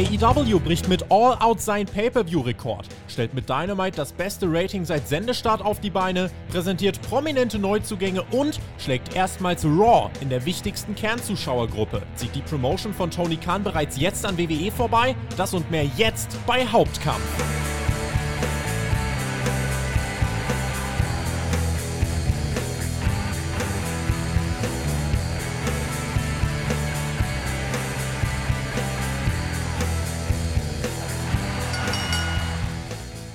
AEW bricht mit All Out sein Pay-Per-View-Rekord, stellt mit Dynamite das beste Rating seit Sendestart auf die Beine, präsentiert prominente Neuzugänge und schlägt erstmals Raw in der wichtigsten Kernzuschauergruppe. Zieht die Promotion von Tony Khan bereits jetzt an WWE vorbei? Das und mehr jetzt bei Hauptkampf.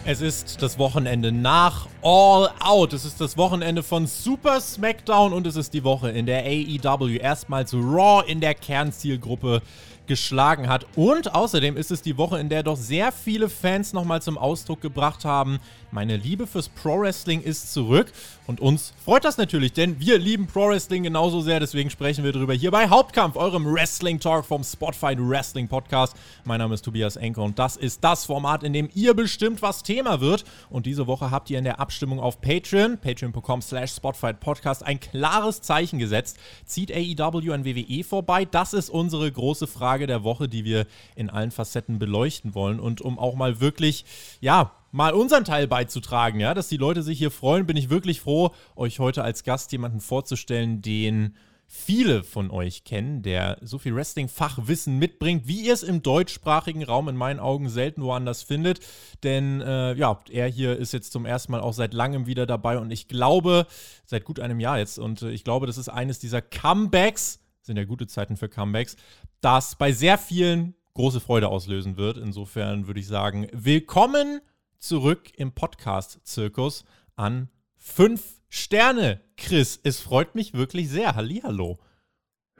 Es ist das Wochenende nach All Out. Es ist das Wochenende von Super SmackDown und es ist die Woche, in der AEW erstmals Raw in der Kernzielgruppe geschlagen hat. Und außerdem ist es die Woche, in der doch sehr viele Fans nochmal zum Ausdruck gebracht haben, meine Liebe fürs Pro Wrestling ist zurück. Und uns freut das natürlich, denn wir lieben Pro Wrestling genauso sehr. Deswegen sprechen wir darüber hier bei Hauptkampf, eurem Wrestling Talk vom Spotfight Wrestling Podcast. Mein Name ist Tobias Enke und das ist das Format, in dem ihr bestimmt, was Thema wird. Und diese Woche habt ihr in der Abstimmung auf Patreon, patreon.com slash Spotfight Podcast, ein klares Zeichen gesetzt. Zieht AEW an WWE vorbei? Das ist unsere große Frage der Woche, die wir in allen Facetten beleuchten wollen. Und um auch mal wirklich, ja, mal unseren Teil beizutragen, ja, dass die Leute sich hier freuen, bin ich wirklich froh, euch heute als Gast jemanden vorzustellen, den viele von euch kennen, der so viel Wrestling-Fachwissen mitbringt, wie ihr es im deutschsprachigen Raum in meinen Augen selten woanders findet. Denn äh, ja, er hier ist jetzt zum ersten Mal auch seit langem wieder dabei und ich glaube, seit gut einem Jahr jetzt, und äh, ich glaube, das ist eines dieser Comebacks, sind ja gute Zeiten für Comebacks, das bei sehr vielen große Freude auslösen wird. Insofern würde ich sagen, willkommen zurück im Podcast-Zirkus an fünf Sterne. Chris, es freut mich wirklich sehr. Hallihallo.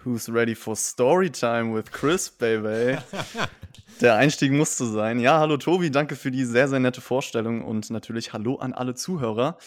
Who's ready for Storytime with Chris, baby? Der Einstieg musste sein. Ja, hallo Tobi, danke für die sehr, sehr nette Vorstellung und natürlich hallo an alle Zuhörer.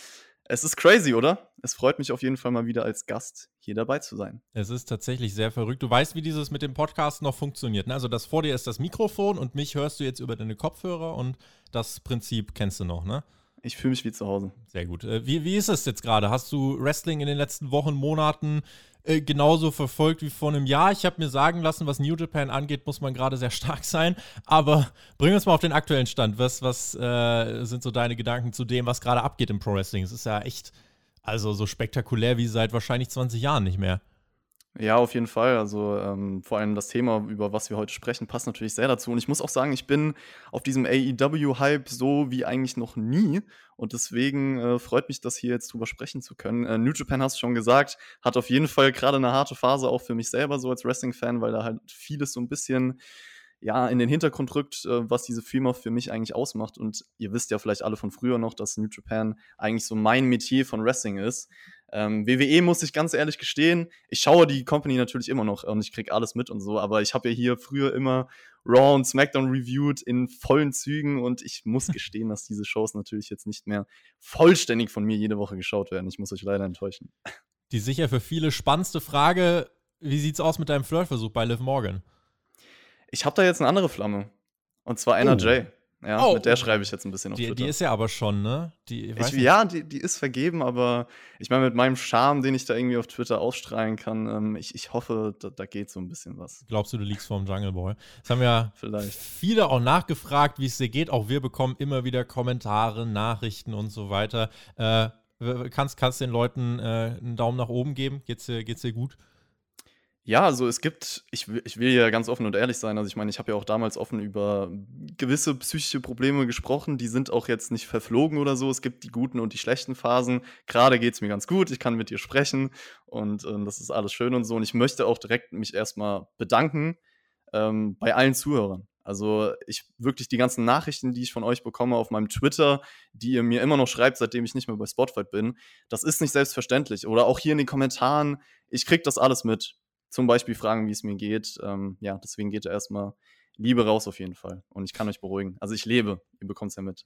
Es ist crazy, oder? Es freut mich auf jeden Fall mal wieder als Gast hier dabei zu sein. Es ist tatsächlich sehr verrückt. Du weißt, wie dieses mit dem Podcast noch funktioniert. Ne? Also das vor dir ist das Mikrofon und mich hörst du jetzt über deine Kopfhörer und das Prinzip kennst du noch, ne? Ich fühle mich wie zu Hause. Sehr gut. Äh, wie, wie ist es jetzt gerade? Hast du Wrestling in den letzten Wochen, Monaten äh, genauso verfolgt wie vor einem Jahr? Ich habe mir sagen lassen, was New Japan angeht, muss man gerade sehr stark sein. Aber bring uns mal auf den aktuellen Stand. Was, was äh, sind so deine Gedanken zu dem, was gerade abgeht im Pro Wrestling? Es ist ja echt, also so spektakulär wie seit wahrscheinlich 20 Jahren nicht mehr. Ja, auf jeden Fall. Also ähm, vor allem das Thema, über was wir heute sprechen, passt natürlich sehr dazu. Und ich muss auch sagen, ich bin auf diesem AEW-Hype so wie eigentlich noch nie. Und deswegen äh, freut mich, das hier jetzt drüber sprechen zu können. Äh, New Japan hast du schon gesagt, hat auf jeden Fall gerade eine harte Phase auch für mich selber so als Wrestling-Fan, weil da halt vieles so ein bisschen ja, in den Hintergrund rückt, äh, was diese Firma für mich eigentlich ausmacht. Und ihr wisst ja vielleicht alle von früher noch, dass New Japan eigentlich so mein Metier von Wrestling ist. Ähm, WWE muss ich ganz ehrlich gestehen, ich schaue die Company natürlich immer noch und ich kriege alles mit und so, aber ich habe ja hier früher immer Raw und SmackDown reviewed in vollen Zügen und ich muss gestehen, dass diese Shows natürlich jetzt nicht mehr vollständig von mir jede Woche geschaut werden. Ich muss euch leider enttäuschen. Die sicher für viele spannendste Frage, wie sieht's aus mit deinem Flirtversuch bei Liv Morgan? Ich habe da jetzt eine andere Flamme. Und zwar NRJ. Oh. Ja, oh. mit der schreibe ich jetzt ein bisschen auf die, Twitter. Die ist ja aber schon, ne? Die, ich, ja, die, die ist vergeben, aber ich meine, mit meinem Charme, den ich da irgendwie auf Twitter ausstrahlen kann, ähm, ich, ich hoffe, da, da geht so ein bisschen was. Glaubst du, du liegst vorm Jungle Boy? Das haben ja Vielleicht. viele auch nachgefragt, wie es dir geht. Auch wir bekommen immer wieder Kommentare, Nachrichten und so weiter. Äh, kannst, kannst den Leuten äh, einen Daumen nach oben geben? Geht's dir, geht's dir gut? Ja, also es gibt, ich, ich will ja ganz offen und ehrlich sein, also ich meine, ich habe ja auch damals offen über gewisse psychische Probleme gesprochen, die sind auch jetzt nicht verflogen oder so. Es gibt die guten und die schlechten Phasen. Gerade geht es mir ganz gut, ich kann mit dir sprechen und äh, das ist alles schön und so. Und ich möchte auch direkt mich erstmal bedanken ähm, bei allen Zuhörern. Also ich wirklich die ganzen Nachrichten, die ich von euch bekomme auf meinem Twitter, die ihr mir immer noch schreibt, seitdem ich nicht mehr bei Spotify bin, das ist nicht selbstverständlich. Oder auch hier in den Kommentaren, ich kriege das alles mit zum Beispiel fragen, wie es mir geht. Ähm, ja, deswegen geht da erstmal Liebe raus auf jeden Fall. Und ich kann euch beruhigen. Also ich lebe, ihr bekommt es ja mit.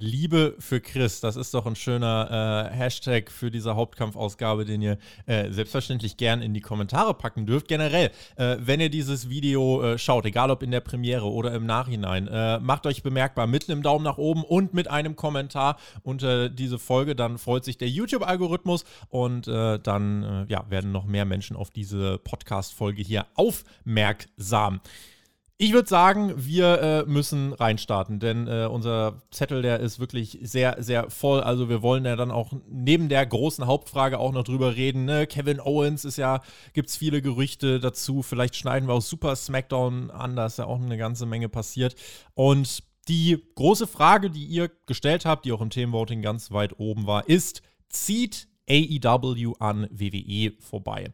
Liebe für Chris, das ist doch ein schöner äh, Hashtag für diese Hauptkampfausgabe, den ihr äh, selbstverständlich gern in die Kommentare packen dürft. Generell, äh, wenn ihr dieses Video äh, schaut, egal ob in der Premiere oder im Nachhinein, äh, macht euch bemerkbar mit einem Daumen nach oben und mit einem Kommentar unter diese Folge. Dann freut sich der YouTube-Algorithmus und äh, dann ja, werden noch mehr Menschen auf diese Podcast-Folge hier aufmerksam. Ich würde sagen, wir äh, müssen reinstarten, denn äh, unser Zettel, der ist wirklich sehr, sehr voll. Also wir wollen ja dann auch neben der großen Hauptfrage auch noch drüber reden. Ne? Kevin Owens ist ja, gibt es viele Gerüchte dazu. Vielleicht schneiden wir auch Super SmackDown an, da ist ja auch eine ganze Menge passiert. Und die große Frage, die ihr gestellt habt, die auch im Themenvoting ganz weit oben war, ist, zieht AEW an WWE vorbei?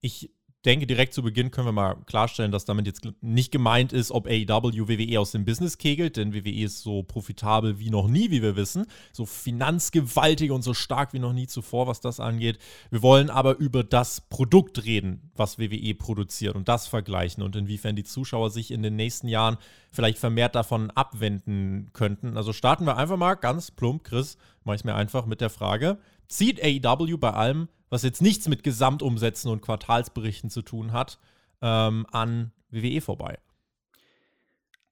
Ich denke, direkt zu Beginn können wir mal klarstellen, dass damit jetzt nicht gemeint ist, ob AEW WWE aus dem Business kegelt, denn WWE ist so profitabel wie noch nie, wie wir wissen. So finanzgewaltig und so stark wie noch nie zuvor, was das angeht. Wir wollen aber über das Produkt reden, was WWE produziert und das vergleichen und inwiefern die Zuschauer sich in den nächsten Jahren vielleicht vermehrt davon abwenden könnten. Also starten wir einfach mal ganz plump, Chris, mache ich mir einfach mit der Frage, zieht AEW bei allem, was jetzt nichts mit Gesamtumsätzen und Quartalsberichten zu tun hat, ähm, an WWE vorbei?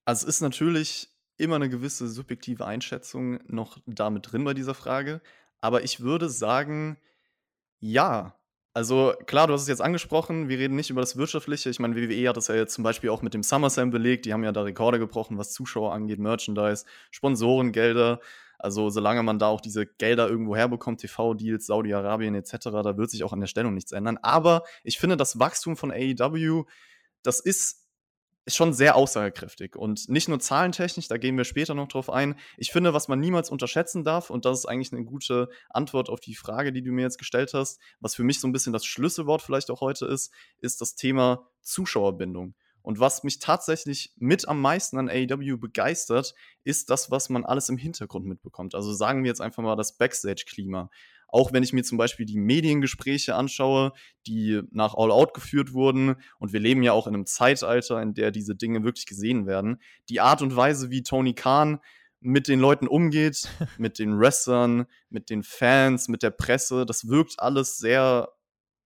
Also es ist natürlich immer eine gewisse subjektive Einschätzung noch damit drin bei dieser Frage. Aber ich würde sagen, ja. Also klar, du hast es jetzt angesprochen, wir reden nicht über das Wirtschaftliche. Ich meine, WWE hat das ja jetzt zum Beispiel auch mit dem SummerSlam belegt. Die haben ja da Rekorde gebrochen, was Zuschauer angeht, Merchandise, Sponsorengelder. Also solange man da auch diese Gelder irgendwo herbekommt, TV-Deals, Saudi-Arabien etc., da wird sich auch an der Stellung nichts ändern. Aber ich finde, das Wachstum von AEW, das ist ist schon sehr aussagekräftig. Und nicht nur zahlentechnisch, da gehen wir später noch drauf ein. Ich finde, was man niemals unterschätzen darf, und das ist eigentlich eine gute Antwort auf die Frage, die du mir jetzt gestellt hast, was für mich so ein bisschen das Schlüsselwort vielleicht auch heute ist, ist das Thema Zuschauerbindung. Und was mich tatsächlich mit am meisten an AEW begeistert, ist das, was man alles im Hintergrund mitbekommt. Also sagen wir jetzt einfach mal das Backstage-Klima. Auch wenn ich mir zum Beispiel die Mediengespräche anschaue, die nach All Out geführt wurden, und wir leben ja auch in einem Zeitalter, in der diese Dinge wirklich gesehen werden, die Art und Weise, wie Tony Khan mit den Leuten umgeht, mit den Wrestlern, mit den Fans, mit der Presse, das wirkt alles sehr,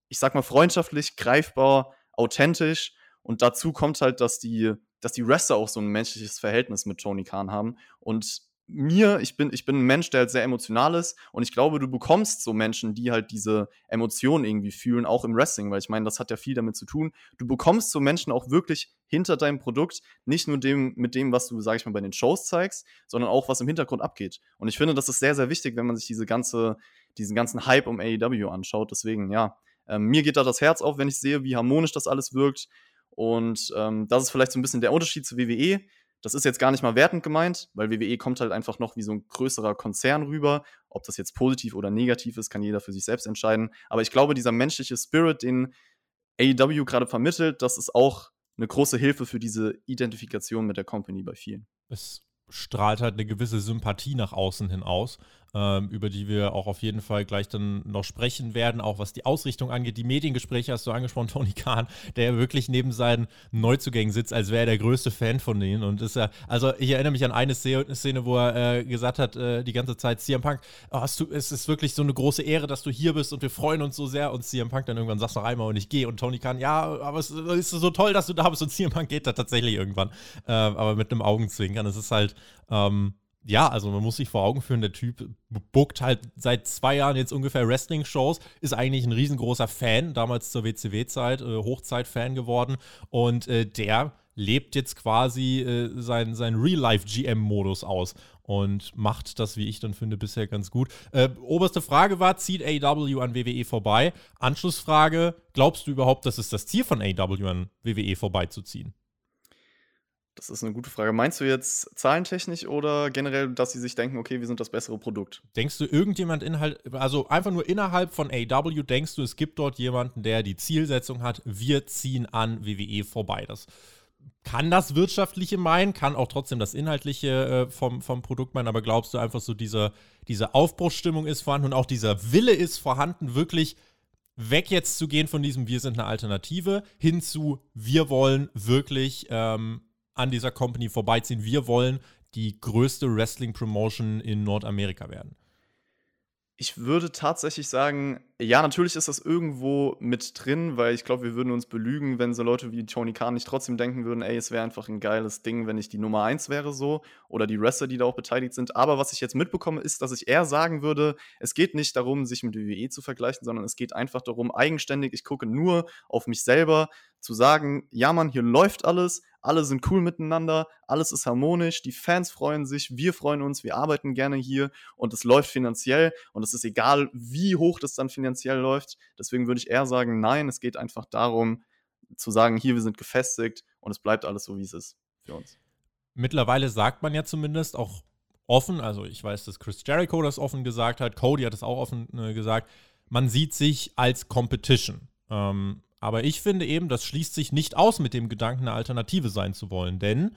ich sag mal, freundschaftlich, greifbar, authentisch und dazu kommt halt, dass die, dass die Wrestler auch so ein menschliches Verhältnis mit Tony Khan haben. Und mir, ich bin, ich bin ein Mensch, der halt sehr emotional ist und ich glaube, du bekommst so Menschen, die halt diese Emotionen irgendwie fühlen, auch im Wrestling, weil ich meine, das hat ja viel damit zu tun. Du bekommst so Menschen auch wirklich hinter deinem Produkt, nicht nur dem, mit dem, was du, sag ich mal, bei den Shows zeigst, sondern auch, was im Hintergrund abgeht. Und ich finde, das ist sehr, sehr wichtig, wenn man sich diese ganze, diesen ganzen Hype um AEW anschaut. Deswegen, ja, ähm, mir geht da das Herz auf, wenn ich sehe, wie harmonisch das alles wirkt, und ähm, das ist vielleicht so ein bisschen der Unterschied zu WWE. Das ist jetzt gar nicht mal wertend gemeint, weil WWE kommt halt einfach noch wie so ein größerer Konzern rüber. Ob das jetzt positiv oder negativ ist, kann jeder für sich selbst entscheiden. Aber ich glaube, dieser menschliche Spirit, den AEW gerade vermittelt, das ist auch eine große Hilfe für diese Identifikation mit der Company bei vielen. Es strahlt halt eine gewisse Sympathie nach außen hin aus über die wir auch auf jeden Fall gleich dann noch sprechen werden, auch was die Ausrichtung angeht. Die Mediengespräche hast du angesprochen, Tony Khan, der wirklich neben seinen Neuzugängen sitzt, als wäre er der größte Fan von denen. Und ist ja, also ich erinnere mich an eine Szene, wo er äh, gesagt hat, äh, die ganze Zeit, CM Punk, oh, hast du, es ist wirklich so eine große Ehre, dass du hier bist und wir freuen uns so sehr. Und CM Punk dann irgendwann sagt noch einmal und ich gehe. Und Tony Khan, ja, aber es ist so toll, dass du da bist. Und CM Punk geht da tatsächlich irgendwann. Äh, aber mit einem Augenzwinkern. Es ist halt, ähm, ja, also man muss sich vor Augen führen, der Typ bookt halt seit zwei Jahren jetzt ungefähr Wrestling-Shows, ist eigentlich ein riesengroßer Fan, damals zur WCW-Zeit, äh, Hochzeit-Fan geworden und äh, der lebt jetzt quasi äh, seinen sein Real-Life-GM-Modus aus und macht das, wie ich dann finde, bisher ganz gut. Äh, oberste Frage war, zieht AEW an WWE vorbei? Anschlussfrage, glaubst du überhaupt, dass es das Ziel von AEW an WWE vorbeizuziehen? Das ist eine gute Frage. Meinst du jetzt zahlentechnisch oder generell, dass sie sich denken, okay, wir sind das bessere Produkt? Denkst du, irgendjemand inhalt, also einfach nur innerhalb von AW, denkst du, es gibt dort jemanden, der die Zielsetzung hat, wir ziehen an WWE vorbei? Das kann das Wirtschaftliche meinen, kann auch trotzdem das Inhaltliche äh, vom, vom Produkt meinen, aber glaubst du einfach so, diese, diese Aufbruchsstimmung ist vorhanden und auch dieser Wille ist vorhanden, wirklich weg jetzt zu gehen von diesem Wir sind eine Alternative hin zu Wir wollen wirklich ähm, an dieser Company vorbeiziehen. Wir wollen die größte Wrestling-Promotion in Nordamerika werden. Ich würde tatsächlich sagen, ja, natürlich ist das irgendwo mit drin, weil ich glaube, wir würden uns belügen, wenn so Leute wie Tony Khan nicht trotzdem denken würden, ey, es wäre einfach ein geiles Ding, wenn ich die Nummer 1 wäre so oder die Wrestler, die da auch beteiligt sind. Aber was ich jetzt mitbekomme, ist, dass ich eher sagen würde, es geht nicht darum, sich mit WWE zu vergleichen, sondern es geht einfach darum, eigenständig, ich gucke nur auf mich selber, zu sagen, ja Mann, hier läuft alles, alle sind cool miteinander, alles ist harmonisch, die Fans freuen sich, wir freuen uns, wir arbeiten gerne hier und es läuft finanziell und es ist egal, wie hoch das dann finanziell läuft. Deswegen würde ich eher sagen, nein, es geht einfach darum zu sagen, hier, wir sind gefestigt und es bleibt alles so, wie es ist für uns. Mittlerweile sagt man ja zumindest auch offen, also ich weiß, dass Chris Jericho das offen gesagt hat, Cody hat es auch offen äh, gesagt, man sieht sich als Competition. Ähm, aber ich finde eben, das schließt sich nicht aus mit dem Gedanken, eine Alternative sein zu wollen. Denn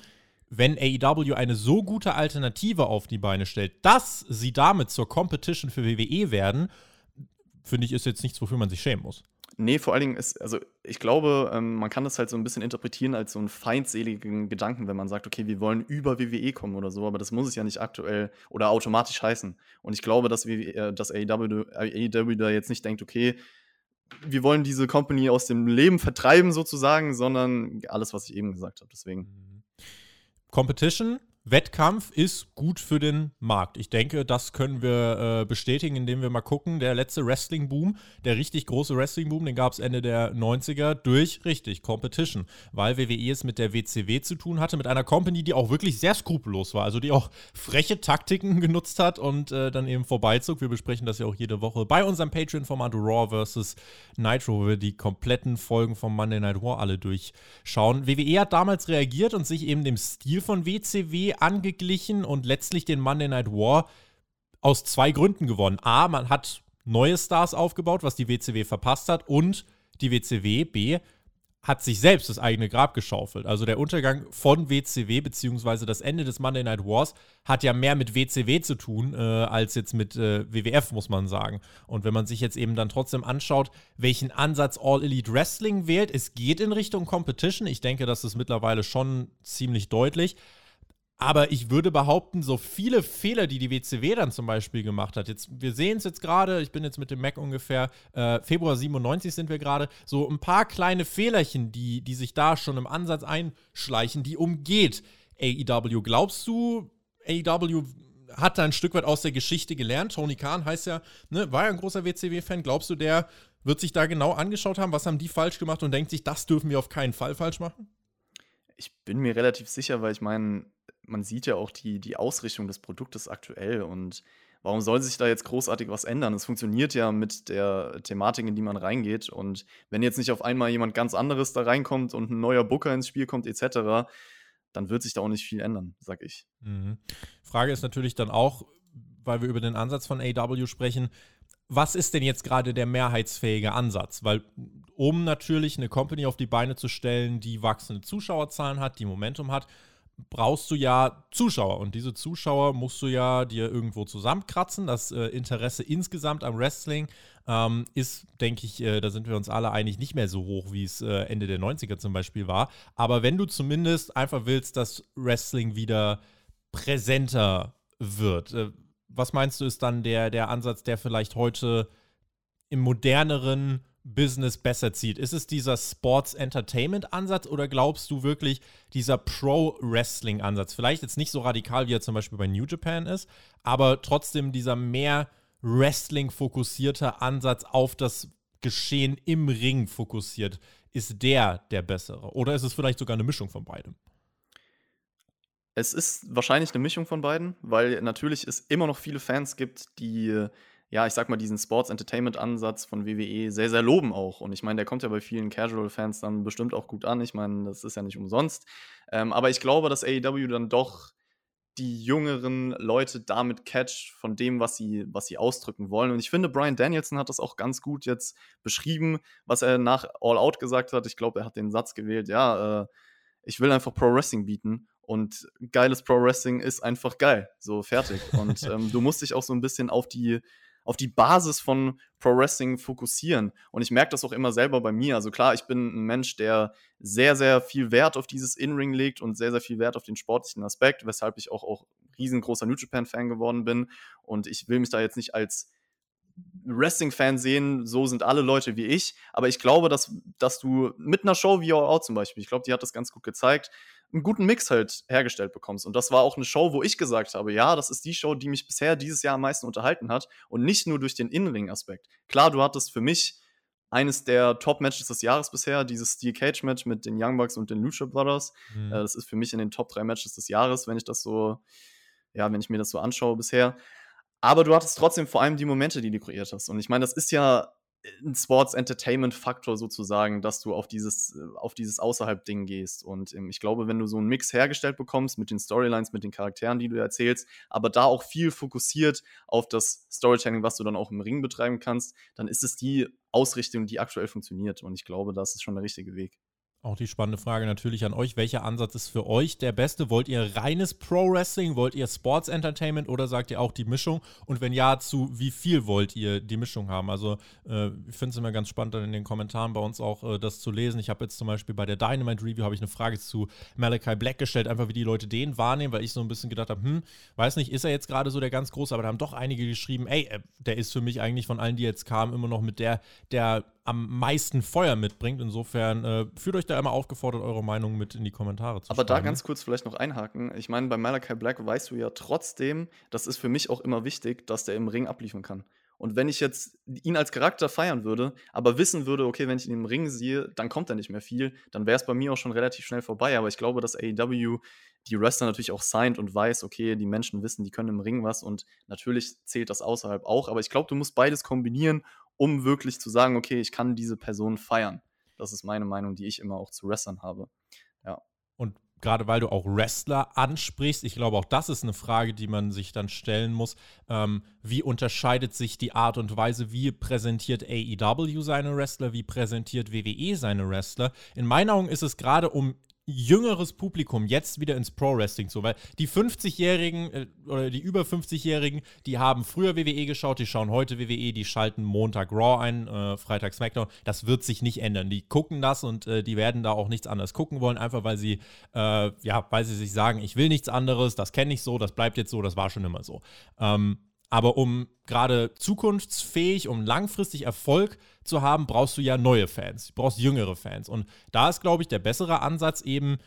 wenn AEW eine so gute Alternative auf die Beine stellt, dass sie damit zur Competition für WWE werden, finde ich, ist jetzt nichts, wofür man sich schämen muss. Nee, vor allen Dingen ist, also ich glaube, ähm, man kann das halt so ein bisschen interpretiien als so einen feindseligen Gedanken, wenn man sagt, okay, wir wollen über WWE kommen oder so, aber das muss es ja nicht aktuell oder automatisch heißen. Und ich glaube, dass, wir, äh, dass AEW, AEW da jetzt nicht denkt, okay, wir wollen diese Company aus dem Leben vertreiben sozusagen, sondern alles, was ich eben gesagt habe. Deswegen. Mhm. Competition Wettkampf ist gut für den Markt. Ich denke, das können wir äh, bestätigen, indem wir mal gucken. Der letzte Wrestling-Boom, der richtig große Wrestling-Boom, den gab es Ende der 90er durch, richtig, Competition. Weil WWE es mit der WCW zu tun hatte, mit einer Company, die auch wirklich sehr skrupellos war. Also die auch freche Taktiken genutzt hat und äh, dann eben vorbeizog. Wir besprechen das ja auch jede Woche bei unserem Patreon-Format Raw vs. Nitro, wo wir die kompletten Folgen vom Monday Night War alle durchschauen. WWE hat damals reagiert und sich eben dem Stil von WCW angeglichen und letztlich den Monday Night War aus zwei Gründen gewonnen. A, man hat neue Stars aufgebaut, was die WCW verpasst hat, und die WCW, B, hat sich selbst das eigene Grab geschaufelt. Also der Untergang von WCW beziehungsweise das Ende des Monday Night Wars hat ja mehr mit WCW zu tun äh, als jetzt mit äh, WWF, muss man sagen. Und wenn man sich jetzt eben dann trotzdem anschaut, welchen Ansatz All Elite Wrestling wählt, es geht in Richtung Competition. Ich denke, das ist mittlerweile schon ziemlich deutlich. Aber ich würde behaupten, so viele Fehler, die die WCW dann zum Beispiel gemacht hat, jetzt, wir sehen es jetzt gerade, ich bin jetzt mit dem Mac ungefähr, äh, Februar 97 sind wir gerade, so ein paar kleine Fehlerchen, die, die sich da schon im Ansatz einschleichen, die umgeht AEW. Glaubst du, AEW hat da ein Stück weit aus der Geschichte gelernt? Tony Khan heißt ja, ne, war ja ein großer WCW-Fan. Glaubst du, der wird sich da genau angeschaut haben, was haben die falsch gemacht und denkt sich, das dürfen wir auf keinen Fall falsch machen? Ich bin mir relativ sicher, weil ich meine, man sieht ja auch die, die Ausrichtung des Produktes aktuell und warum soll sich da jetzt großartig was ändern? Es funktioniert ja mit der Thematik, in die man reingeht. Und wenn jetzt nicht auf einmal jemand ganz anderes da reinkommt und ein neuer Booker ins Spiel kommt, etc., dann wird sich da auch nicht viel ändern, sag ich. Mhm. Frage ist natürlich dann auch, weil wir über den Ansatz von AW sprechen, was ist denn jetzt gerade der mehrheitsfähige Ansatz? Weil um natürlich eine Company auf die Beine zu stellen, die wachsende Zuschauerzahlen hat, die Momentum hat, brauchst du ja Zuschauer und diese Zuschauer musst du ja dir irgendwo zusammenkratzen. Das äh, Interesse insgesamt am Wrestling ähm, ist, denke ich, äh, da sind wir uns alle einig, nicht mehr so hoch, wie es äh, Ende der 90er zum Beispiel war. Aber wenn du zumindest einfach willst, dass Wrestling wieder präsenter wird, äh, was meinst du, ist dann der, der Ansatz, der vielleicht heute im moderneren Business besser zieht? Ist es dieser Sports-Entertainment-Ansatz oder glaubst du wirklich dieser Pro-Wrestling-Ansatz? Vielleicht jetzt nicht so radikal, wie er zum Beispiel bei New Japan ist, aber trotzdem dieser mehr Wrestling-fokussierte Ansatz auf das Geschehen im Ring fokussiert. Ist der der bessere? Oder ist es vielleicht sogar eine Mischung von beidem? Es ist wahrscheinlich eine Mischung von beiden, weil natürlich es immer noch viele Fans gibt, die ja, ich sag mal, diesen Sports-Entertainment-Ansatz von WWE sehr, sehr loben auch. Und ich meine, der kommt ja bei vielen Casual-Fans dann bestimmt auch gut an. Ich meine, das ist ja nicht umsonst. Ähm, aber ich glaube, dass AEW dann doch die jüngeren Leute damit catcht von dem, was sie, was sie ausdrücken wollen. Und ich finde, Brian Danielson hat das auch ganz gut jetzt beschrieben, was er nach All Out gesagt hat. Ich glaube, er hat den Satz gewählt, ja, äh, ich will einfach Pro Wrestling bieten. Und geiles Pro Wrestling ist einfach geil. So fertig. Und ähm, du musst dich auch so ein bisschen auf die auf die Basis von Pro Wrestling fokussieren. Und ich merke das auch immer selber bei mir. Also klar, ich bin ein Mensch, der sehr, sehr viel Wert auf dieses In-Ring legt und sehr, sehr viel Wert auf den sportlichen Aspekt, weshalb ich auch, auch riesengroßer New Japan-Fan geworden bin. Und ich will mich da jetzt nicht als Wrestling-Fan sehen, so sind alle Leute wie ich. Aber ich glaube, dass, dass du mit einer Show wie All Out zum Beispiel, ich glaube, die hat das ganz gut gezeigt, einen guten Mix halt hergestellt bekommst. Und das war auch eine Show, wo ich gesagt habe, ja, das ist die Show, die mich bisher dieses Jahr am meisten unterhalten hat. Und nicht nur durch den Innenring-Aspekt. Klar, du hattest für mich eines der Top-Matches des Jahres bisher, dieses Steel Cage-Match mit den Young Bucks und den Lucha Brothers. Mhm. Äh, das ist für mich in den Top 3 Matches des Jahres, wenn ich das so, ja, wenn ich mir das so anschaue bisher. Aber du hattest trotzdem vor allem die Momente, die du kreiert hast. Und ich meine, das ist ja ein Sports Entertainment Faktor sozusagen, dass du auf dieses, äh, auf dieses Außerhalb-Ding gehst. Und ähm, ich glaube, wenn du so einen Mix hergestellt bekommst mit den Storylines, mit den Charakteren, die du erzählst, aber da auch viel fokussiert auf das Storytelling, was du dann auch im Ring betreiben kannst, dann ist es die Ausrichtung, die aktuell funktioniert. Und ich glaube, das ist schon der richtige Weg. Auch die spannende Frage natürlich an euch. Welcher Ansatz ist für euch der beste? Wollt ihr reines Pro-Wrestling? Wollt ihr Sports Entertainment oder sagt ihr auch die Mischung? Und wenn ja, zu wie viel wollt ihr die Mischung haben? Also, äh, ich finde es immer ganz spannend, dann in den Kommentaren bei uns auch äh, das zu lesen. Ich habe jetzt zum Beispiel bei der Dynamite Review ich eine Frage zu Malachi Black gestellt, einfach wie die Leute den wahrnehmen, weil ich so ein bisschen gedacht habe, hm, weiß nicht, ist er jetzt gerade so der ganz große? Aber da haben doch einige geschrieben, ey, äh, der ist für mich eigentlich von allen, die jetzt kamen, immer noch mit der, der am meisten Feuer mitbringt. Insofern äh, fühlt euch da immer aufgefordert, eure Meinung mit in die Kommentare zu Aber schreiben. da ganz kurz vielleicht noch einhaken. Ich meine, bei Malachi Black weißt du ja trotzdem, das ist für mich auch immer wichtig, dass der im Ring abliefern kann. Und wenn ich jetzt ihn als Charakter feiern würde, aber wissen würde, okay, wenn ich ihn im Ring sehe, dann kommt er nicht mehr viel, dann wäre es bei mir auch schon relativ schnell vorbei. Aber ich glaube, dass AEW die Wrestler natürlich auch signed und weiß, okay, die Menschen wissen, die können im Ring was und natürlich zählt das außerhalb auch. Aber ich glaube, du musst beides kombinieren, um wirklich zu sagen, okay, ich kann diese Person feiern. Das ist meine Meinung, die ich immer auch zu Wrestlern habe. Ja. Und gerade weil du auch Wrestler ansprichst, ich glaube, auch das ist eine Frage, die man sich dann stellen muss. Ähm, wie unterscheidet sich die Art und Weise, wie präsentiert AEW seine Wrestler, wie präsentiert WWE seine Wrestler? In meinen Augen ist es gerade um jüngeres Publikum jetzt wieder ins Pro-Wrestling zu, weil die 50-Jährigen äh, oder die über 50-Jährigen, die haben früher WWE geschaut, die schauen heute WWE, die schalten Montag Raw ein, äh, Freitag SmackDown. Das wird sich nicht ändern. Die gucken das und äh, die werden da auch nichts anderes gucken wollen, einfach weil sie, äh, ja, weil sie sich sagen, ich will nichts anderes, das kenne ich so, das bleibt jetzt so, das war schon immer so. Ähm, aber um gerade zukunftsfähig, um langfristig Erfolg zu haben, brauchst du ja neue Fans. Brauchst jüngere Fans. Und da ist, glaube ich, der bessere Ansatz eben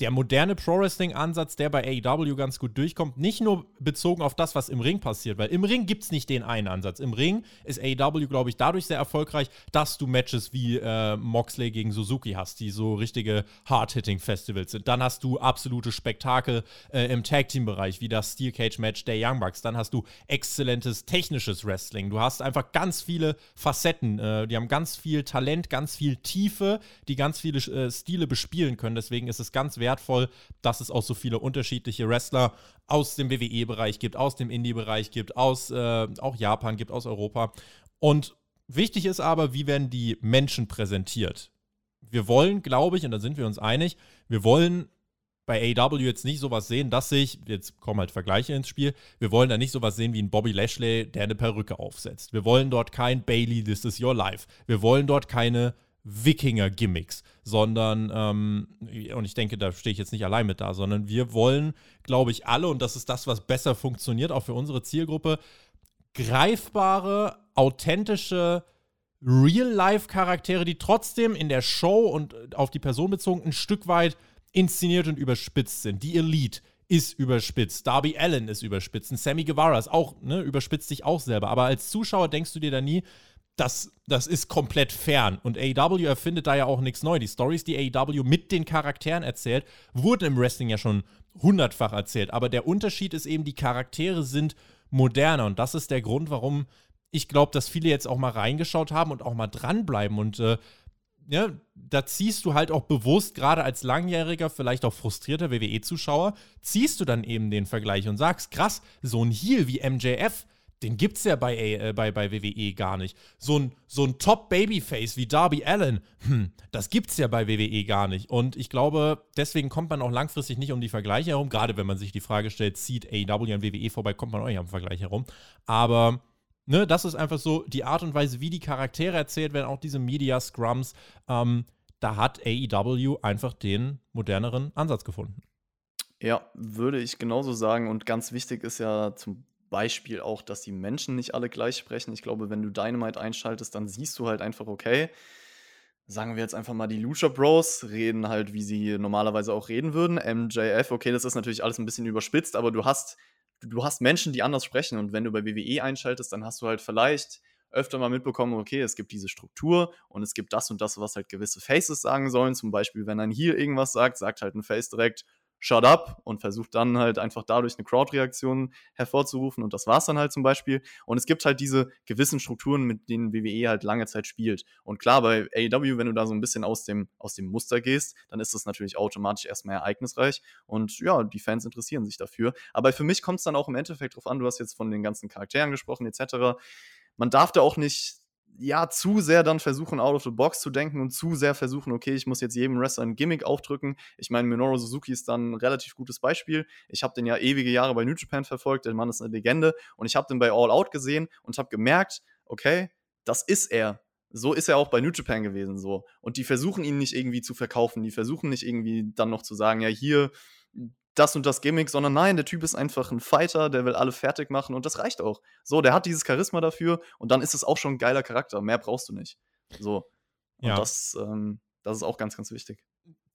der moderne Pro-Wrestling-Ansatz, der bei AEW ganz gut durchkommt, nicht nur bezogen auf das, was im Ring passiert, weil im Ring gibt es nicht den einen Ansatz. Im Ring ist AEW, glaube ich, dadurch sehr erfolgreich, dass du Matches wie äh, Moxley gegen Suzuki hast, die so richtige Hard-Hitting-Festivals sind. Dann hast du absolute Spektakel äh, im Tag-Team-Bereich, wie das Steel Cage-Match der Young Bucks. Dann hast du exzellentes technisches Wrestling. Du hast einfach ganz viele Facetten. Äh, die haben ganz viel Talent, ganz viel Tiefe, die ganz viele äh, Stile bespielen können. Deswegen ist es ganz wertvoll wertvoll, dass es auch so viele unterschiedliche Wrestler aus dem WWE-Bereich gibt, aus dem Indie-Bereich gibt, aus äh, auch Japan gibt, aus Europa. Und wichtig ist aber, wie werden die Menschen präsentiert? Wir wollen, glaube ich, und da sind wir uns einig, wir wollen bei AW jetzt nicht sowas sehen, dass sich, jetzt kommen halt Vergleiche ins Spiel, wir wollen da nicht sowas sehen wie ein Bobby Lashley, der eine Perücke aufsetzt. Wir wollen dort kein Bailey, this is your life. Wir wollen dort keine Wikinger-Gimmicks, sondern, ähm, und ich denke, da stehe ich jetzt nicht allein mit da, sondern wir wollen, glaube ich, alle, und das ist das, was besser funktioniert, auch für unsere Zielgruppe, greifbare, authentische, Real-Life-Charaktere, die trotzdem in der Show und auf die Person bezogen ein Stück weit inszeniert und überspitzt sind. Die Elite ist überspitzt. Darby Allen ist überspitzt. Und Sammy Guevara ist auch, ne, überspitzt sich auch selber. Aber als Zuschauer denkst du dir da nie, das, das ist komplett fern. Und AEW erfindet da ja auch nichts Neues. Die Stories, die AEW mit den Charakteren erzählt, wurden im Wrestling ja schon hundertfach erzählt. Aber der Unterschied ist eben, die Charaktere sind moderner. Und das ist der Grund, warum ich glaube, dass viele jetzt auch mal reingeschaut haben und auch mal dranbleiben. Und äh, ja, da ziehst du halt auch bewusst, gerade als langjähriger, vielleicht auch frustrierter WWE-Zuschauer, ziehst du dann eben den Vergleich und sagst, krass, so ein Heal wie MJF, den gibt es ja bei, äh, bei, bei WWE gar nicht. So ein, so ein Top-Babyface wie Darby Allen, hm, das es ja bei WWE gar nicht. Und ich glaube, deswegen kommt man auch langfristig nicht um die Vergleiche herum. Gerade wenn man sich die Frage stellt, zieht AEW an WWE vorbei, kommt man auch nicht am Vergleich herum. Aber ne, das ist einfach so die Art und Weise, wie die Charaktere erzählt werden, auch diese Media-Scrums. Ähm, da hat AEW einfach den moderneren Ansatz gefunden. Ja, würde ich genauso sagen. Und ganz wichtig ist ja zum Beispiel auch, dass die Menschen nicht alle gleich sprechen. Ich glaube, wenn du Dynamite einschaltest, dann siehst du halt einfach, okay, sagen wir jetzt einfach mal, die Lucha Bros reden halt, wie sie normalerweise auch reden würden. MJF, okay, das ist natürlich alles ein bisschen überspitzt, aber du hast, du hast Menschen, die anders sprechen. Und wenn du bei WWE einschaltest, dann hast du halt vielleicht öfter mal mitbekommen, okay, es gibt diese Struktur und es gibt das und das, was halt gewisse Faces sagen sollen. Zum Beispiel, wenn ein Heel irgendwas sagt, sagt halt ein Face direkt, shut up und versucht dann halt einfach dadurch eine Crowd-Reaktion hervorzurufen und das war's dann halt zum Beispiel. Und es gibt halt diese gewissen Strukturen, mit denen WWE halt lange Zeit spielt. Und klar, bei AEW, wenn du da so ein bisschen aus dem, aus dem Muster gehst, dann ist das natürlich automatisch erstmal ereignisreich und ja, die Fans interessieren sich dafür. Aber für mich kommt es dann auch im Endeffekt drauf an, du hast jetzt von den ganzen Charakteren gesprochen etc. Man darf da auch nicht ja, zu sehr dann versuchen, out of the box zu denken und zu sehr versuchen, okay, ich muss jetzt jedem Wrestler ein Gimmick aufdrücken. Ich meine, Minoru Suzuki ist dann ein relativ gutes Beispiel. Ich habe den ja ewige Jahre bei New Japan verfolgt, der Mann ist eine Legende und ich habe den bei All Out gesehen und habe gemerkt, okay, das ist er. So ist er auch bei New Japan gewesen, so. Und die versuchen ihn nicht irgendwie zu verkaufen, die versuchen nicht irgendwie dann noch zu sagen, ja, hier, das und das Gimmick, sondern nein, der Typ ist einfach ein Fighter, der will alle fertig machen und das reicht auch. So, der hat dieses Charisma dafür und dann ist es auch schon ein geiler Charakter. Mehr brauchst du nicht. So. Und ja. das, ähm, das ist auch ganz, ganz wichtig.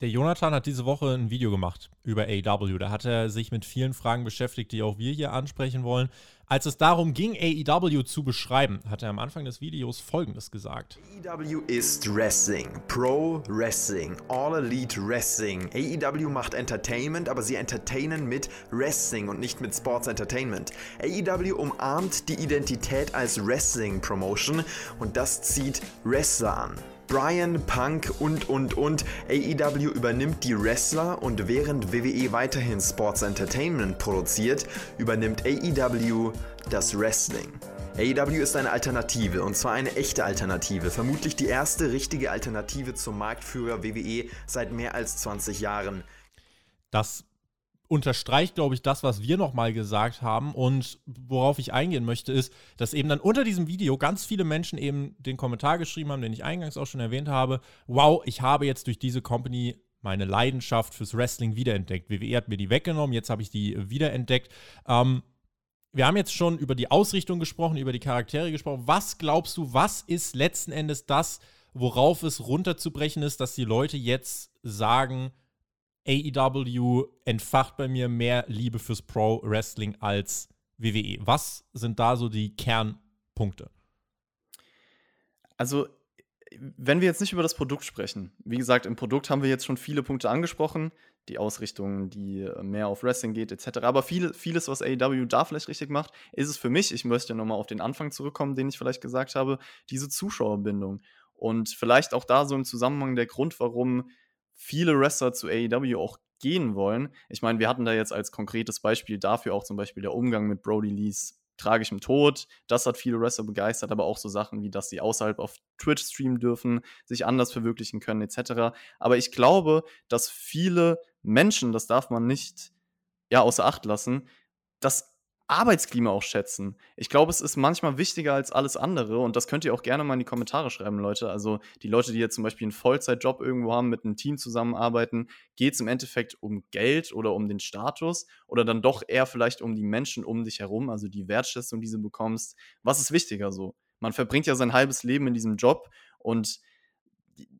Der Jonathan hat diese Woche ein Video gemacht über AEW. Da hat er sich mit vielen Fragen beschäftigt, die auch wir hier ansprechen wollen. Als es darum ging, AEW zu beschreiben, hat er am Anfang des Videos Folgendes gesagt. AEW ist Wrestling, Pro Wrestling, All Elite Wrestling. AEW macht Entertainment, aber sie entertainen mit Wrestling und nicht mit Sports Entertainment. AEW umarmt die Identität als Wrestling Promotion und das zieht Wrestler an. Brian, Punk und und und. AEW übernimmt die Wrestler und während WWE weiterhin Sports Entertainment produziert, übernimmt AEW das Wrestling. AEW ist eine Alternative und zwar eine echte Alternative, vermutlich die erste richtige Alternative zum Marktführer WWE seit mehr als 20 Jahren. Das unterstreicht, glaube ich, das, was wir nochmal gesagt haben. Und worauf ich eingehen möchte, ist, dass eben dann unter diesem Video ganz viele Menschen eben den Kommentar geschrieben haben, den ich eingangs auch schon erwähnt habe. Wow, ich habe jetzt durch diese Company meine Leidenschaft fürs Wrestling wiederentdeckt. WWE hat mir die weggenommen, jetzt habe ich die wiederentdeckt. Ähm, wir haben jetzt schon über die Ausrichtung gesprochen, über die Charaktere gesprochen. Was glaubst du, was ist letzten Endes das, worauf es runterzubrechen ist, dass die Leute jetzt sagen, AEW entfacht bei mir mehr Liebe fürs Pro Wrestling als WWE. Was sind da so die Kernpunkte? Also, wenn wir jetzt nicht über das Produkt sprechen, wie gesagt, im Produkt haben wir jetzt schon viele Punkte angesprochen, die Ausrichtung, die mehr auf Wrestling geht, etc. Aber viel, vieles, was AEW da vielleicht richtig macht, ist es für mich, ich möchte nochmal auf den Anfang zurückkommen, den ich vielleicht gesagt habe, diese Zuschauerbindung. Und vielleicht auch da so im Zusammenhang der Grund, warum viele Wrestler zu AEW auch gehen wollen. Ich meine, wir hatten da jetzt als konkretes Beispiel dafür auch zum Beispiel der Umgang mit Brody Lees tragischem Tod. Das hat viele Wrestler begeistert, aber auch so Sachen wie, dass sie außerhalb auf Twitch streamen dürfen, sich anders verwirklichen können, etc. Aber ich glaube, dass viele Menschen, das darf man nicht ja, außer Acht lassen, dass Arbeitsklima auch schätzen. Ich glaube, es ist manchmal wichtiger als alles andere und das könnt ihr auch gerne mal in die Kommentare schreiben, Leute. Also die Leute, die jetzt zum Beispiel einen Vollzeitjob irgendwo haben, mit einem Team zusammenarbeiten, geht es im Endeffekt um Geld oder um den Status oder dann doch eher vielleicht um die Menschen um dich herum, also die Wertschätzung, die du bekommst. Was ist wichtiger so? Man verbringt ja sein halbes Leben in diesem Job und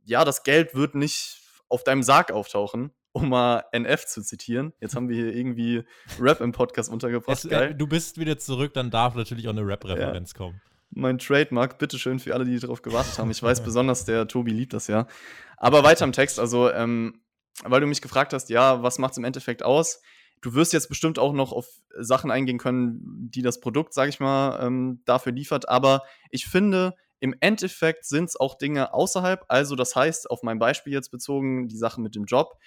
ja, das Geld wird nicht auf deinem Sarg auftauchen um mal NF zu zitieren. Jetzt haben wir hier irgendwie Rap im Podcast untergebracht. Es, äh, du bist wieder zurück, dann darf natürlich auch eine Rap-Referenz ja. kommen. Mein Trademark, bitteschön für alle, die darauf gewartet haben. Ich weiß besonders, der Tobi liebt das ja. Aber weiter im Text, also, ähm, weil du mich gefragt hast, ja, was macht es im Endeffekt aus? Du wirst jetzt bestimmt auch noch auf Sachen eingehen können, die das Produkt, sag ich mal, ähm, dafür liefert. Aber ich finde, im Endeffekt sind es auch Dinge außerhalb. Also, das heißt, auf mein Beispiel jetzt bezogen, die Sache mit dem Job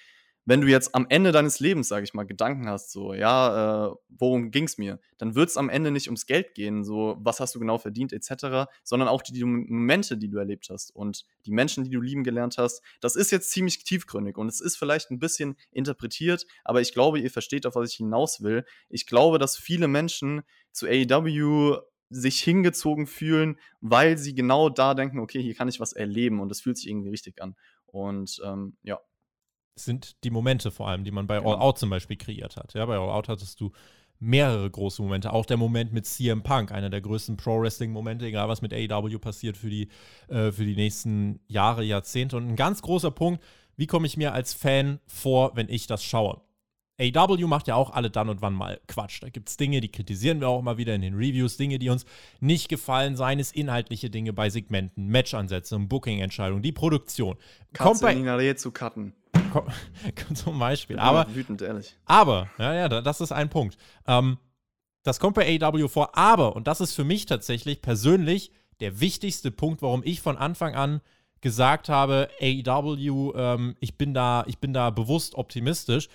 wenn du jetzt am Ende deines Lebens, sage ich mal, Gedanken hast, so, ja, äh, worum ging es mir, dann wird es am Ende nicht ums Geld gehen, so, was hast du genau verdient, etc., sondern auch die, die, Momente, die du erlebt hast und die Menschen, die du lieben gelernt hast. Das ist jetzt ziemlich tiefgründig und es ist vielleicht ein bisschen interpretiert, aber ich glaube, ihr versteht, auf was ich hinaus will. Ich glaube, dass viele Menschen zu AEW sich hingezogen fühlen, weil sie genau da denken, okay, hier kann ich was erleben und das fühlt sich irgendwie richtig an. Und ähm, ja, sind die Momente vor allem, die man bei genau. All Out zum Beispiel kreiert hat. Ja, bei All Out hattest du mehrere große Momente. Auch der Moment mit CM Punk, einer der größten Pro-Wrestling-Momente, egal was mit AEW passiert für die, äh, für die nächsten Jahre, Jahrzehnte. Und ein ganz großer Punkt, wie komme ich mir als Fan vor, wenn ich das schaue? AW macht ja auch alle dann und wann mal Quatsch. Da gibt es Dinge, die kritisieren wir auch immer wieder in den Reviews, Dinge, die uns nicht gefallen, seien es inhaltliche Dinge bei Segmenten, Matchansätze, Booking-Entscheidungen, die Produktion. Kommt bei zu cutten. Zum Beispiel. Aber, wütend, ehrlich. Aber, ja, ja, das ist ein Punkt. Ähm, das kommt bei AW vor, aber, und das ist für mich tatsächlich persönlich der wichtigste Punkt, warum ich von Anfang an gesagt habe, AEW, ähm, ich, bin da, ich bin da bewusst optimistisch.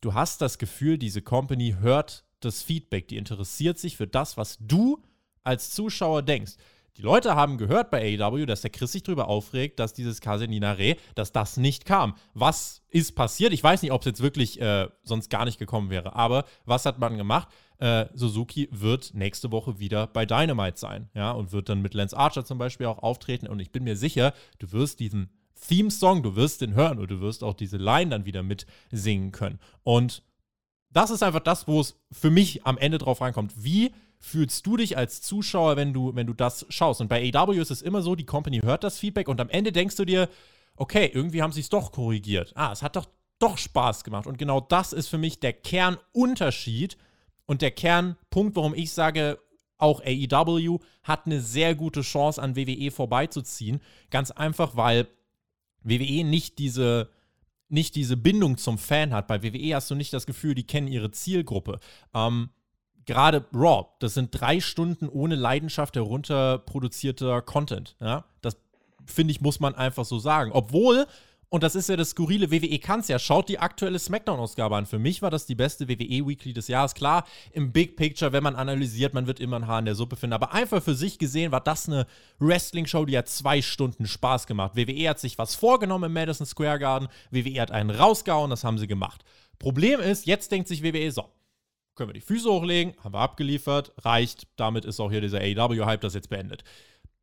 Du hast das Gefühl, diese Company hört das Feedback, die interessiert sich für das, was du als Zuschauer denkst. Die Leute haben gehört bei AEW, dass der Chris sich darüber aufregt, dass dieses Kaseninare, dass das nicht kam. Was ist passiert? Ich weiß nicht, ob es jetzt wirklich äh, sonst gar nicht gekommen wäre. Aber was hat man gemacht? Äh, Suzuki wird nächste Woche wieder bei Dynamite sein, ja, und wird dann mit Lance Archer zum Beispiel auch auftreten. Und ich bin mir sicher, du wirst diesen Theme-Song, du wirst den hören und du wirst auch diese Line dann wieder mitsingen können. Und das ist einfach das, wo es für mich am Ende drauf reinkommt. Wie fühlst du dich als Zuschauer, wenn du, wenn du das schaust? Und bei AW ist es immer so, die Company hört das Feedback und am Ende denkst du dir, okay, irgendwie haben sie es doch korrigiert. Ah, es hat doch doch Spaß gemacht. Und genau das ist für mich der Kernunterschied und der Kernpunkt, warum ich sage, auch AEW hat eine sehr gute Chance, an WWE vorbeizuziehen. Ganz einfach, weil WWE nicht diese, nicht diese Bindung zum Fan hat. Bei WWE hast du nicht das Gefühl, die kennen ihre Zielgruppe. Ähm, gerade Raw, das sind drei Stunden ohne Leidenschaft herunterproduzierter Content. Ja? Das finde ich, muss man einfach so sagen. Obwohl, und das ist ja das skurrile, WWE kann es ja, schaut die aktuelle SmackDown-Ausgabe an. Für mich war das die beste WWE-Weekly des Jahres. Klar, im Big Picture, wenn man analysiert, man wird immer ein Haar in der Suppe finden. Aber einfach für sich gesehen war das eine Wrestling-Show, die hat zwei Stunden Spaß gemacht. WWE hat sich was vorgenommen im Madison Square Garden. WWE hat einen rausgehauen, das haben sie gemacht. Problem ist, jetzt denkt sich WWE so, können wir die Füße hochlegen, haben wir abgeliefert, reicht. Damit ist auch hier dieser AEW-Hype das jetzt beendet.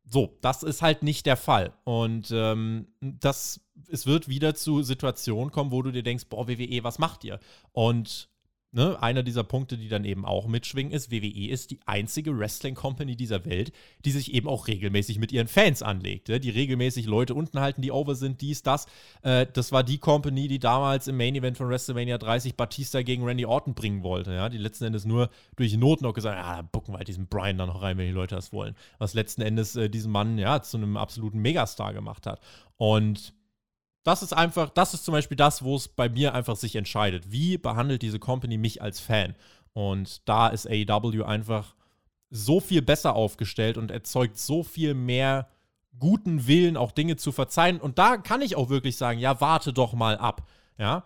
So, das ist halt nicht der Fall. Und ähm, das, es wird wieder zu Situationen kommen, wo du dir denkst, boah, WWE, was macht ihr? Und ne, einer dieser Punkte, die dann eben auch mitschwingen, ist, WWE ist die einzige Wrestling-Company dieser Welt, die sich eben auch regelmäßig mit ihren Fans anlegt. Ja? Die regelmäßig Leute unten halten, die over sind, dies, das. Äh, das war die Company, die damals im Main-Event von WrestleMania 30 Batista gegen Randy Orton bringen wollte. Ja? Die letzten Endes nur durch Not noch gesagt, ja, bucken wir halt diesen Brian da noch rein, wenn die Leute das wollen. Was letzten Endes äh, diesen Mann ja zu einem absoluten Megastar gemacht hat. Und das ist einfach, das ist zum Beispiel das, wo es bei mir einfach sich entscheidet. Wie behandelt diese Company mich als Fan? Und da ist AEW einfach so viel besser aufgestellt und erzeugt so viel mehr guten Willen, auch Dinge zu verzeihen. Und da kann ich auch wirklich sagen, ja, warte doch mal ab. Ja,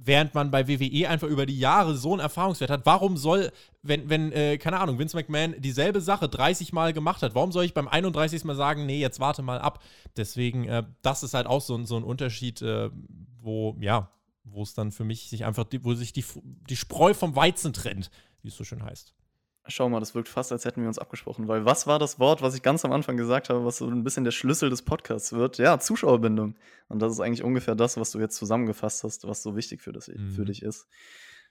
während man bei WWE einfach über die Jahre so einen Erfahrungswert hat. Warum soll, wenn, wenn äh, keine Ahnung, Vince McMahon dieselbe Sache 30 Mal gemacht hat, warum soll ich beim 31. Mal sagen, nee, jetzt warte mal ab? Deswegen, äh, das ist halt auch so, so ein Unterschied, äh, wo, ja, wo es dann für mich sich einfach, wo sich die, die Spreu vom Weizen trennt, wie es so schön heißt. Schau mal, das wirkt fast, als hätten wir uns abgesprochen, weil was war das Wort, was ich ganz am Anfang gesagt habe, was so ein bisschen der Schlüssel des Podcasts wird? Ja, Zuschauerbindung. Und das ist eigentlich ungefähr das, was du jetzt zusammengefasst hast, was so wichtig für, das, mhm. für dich ist.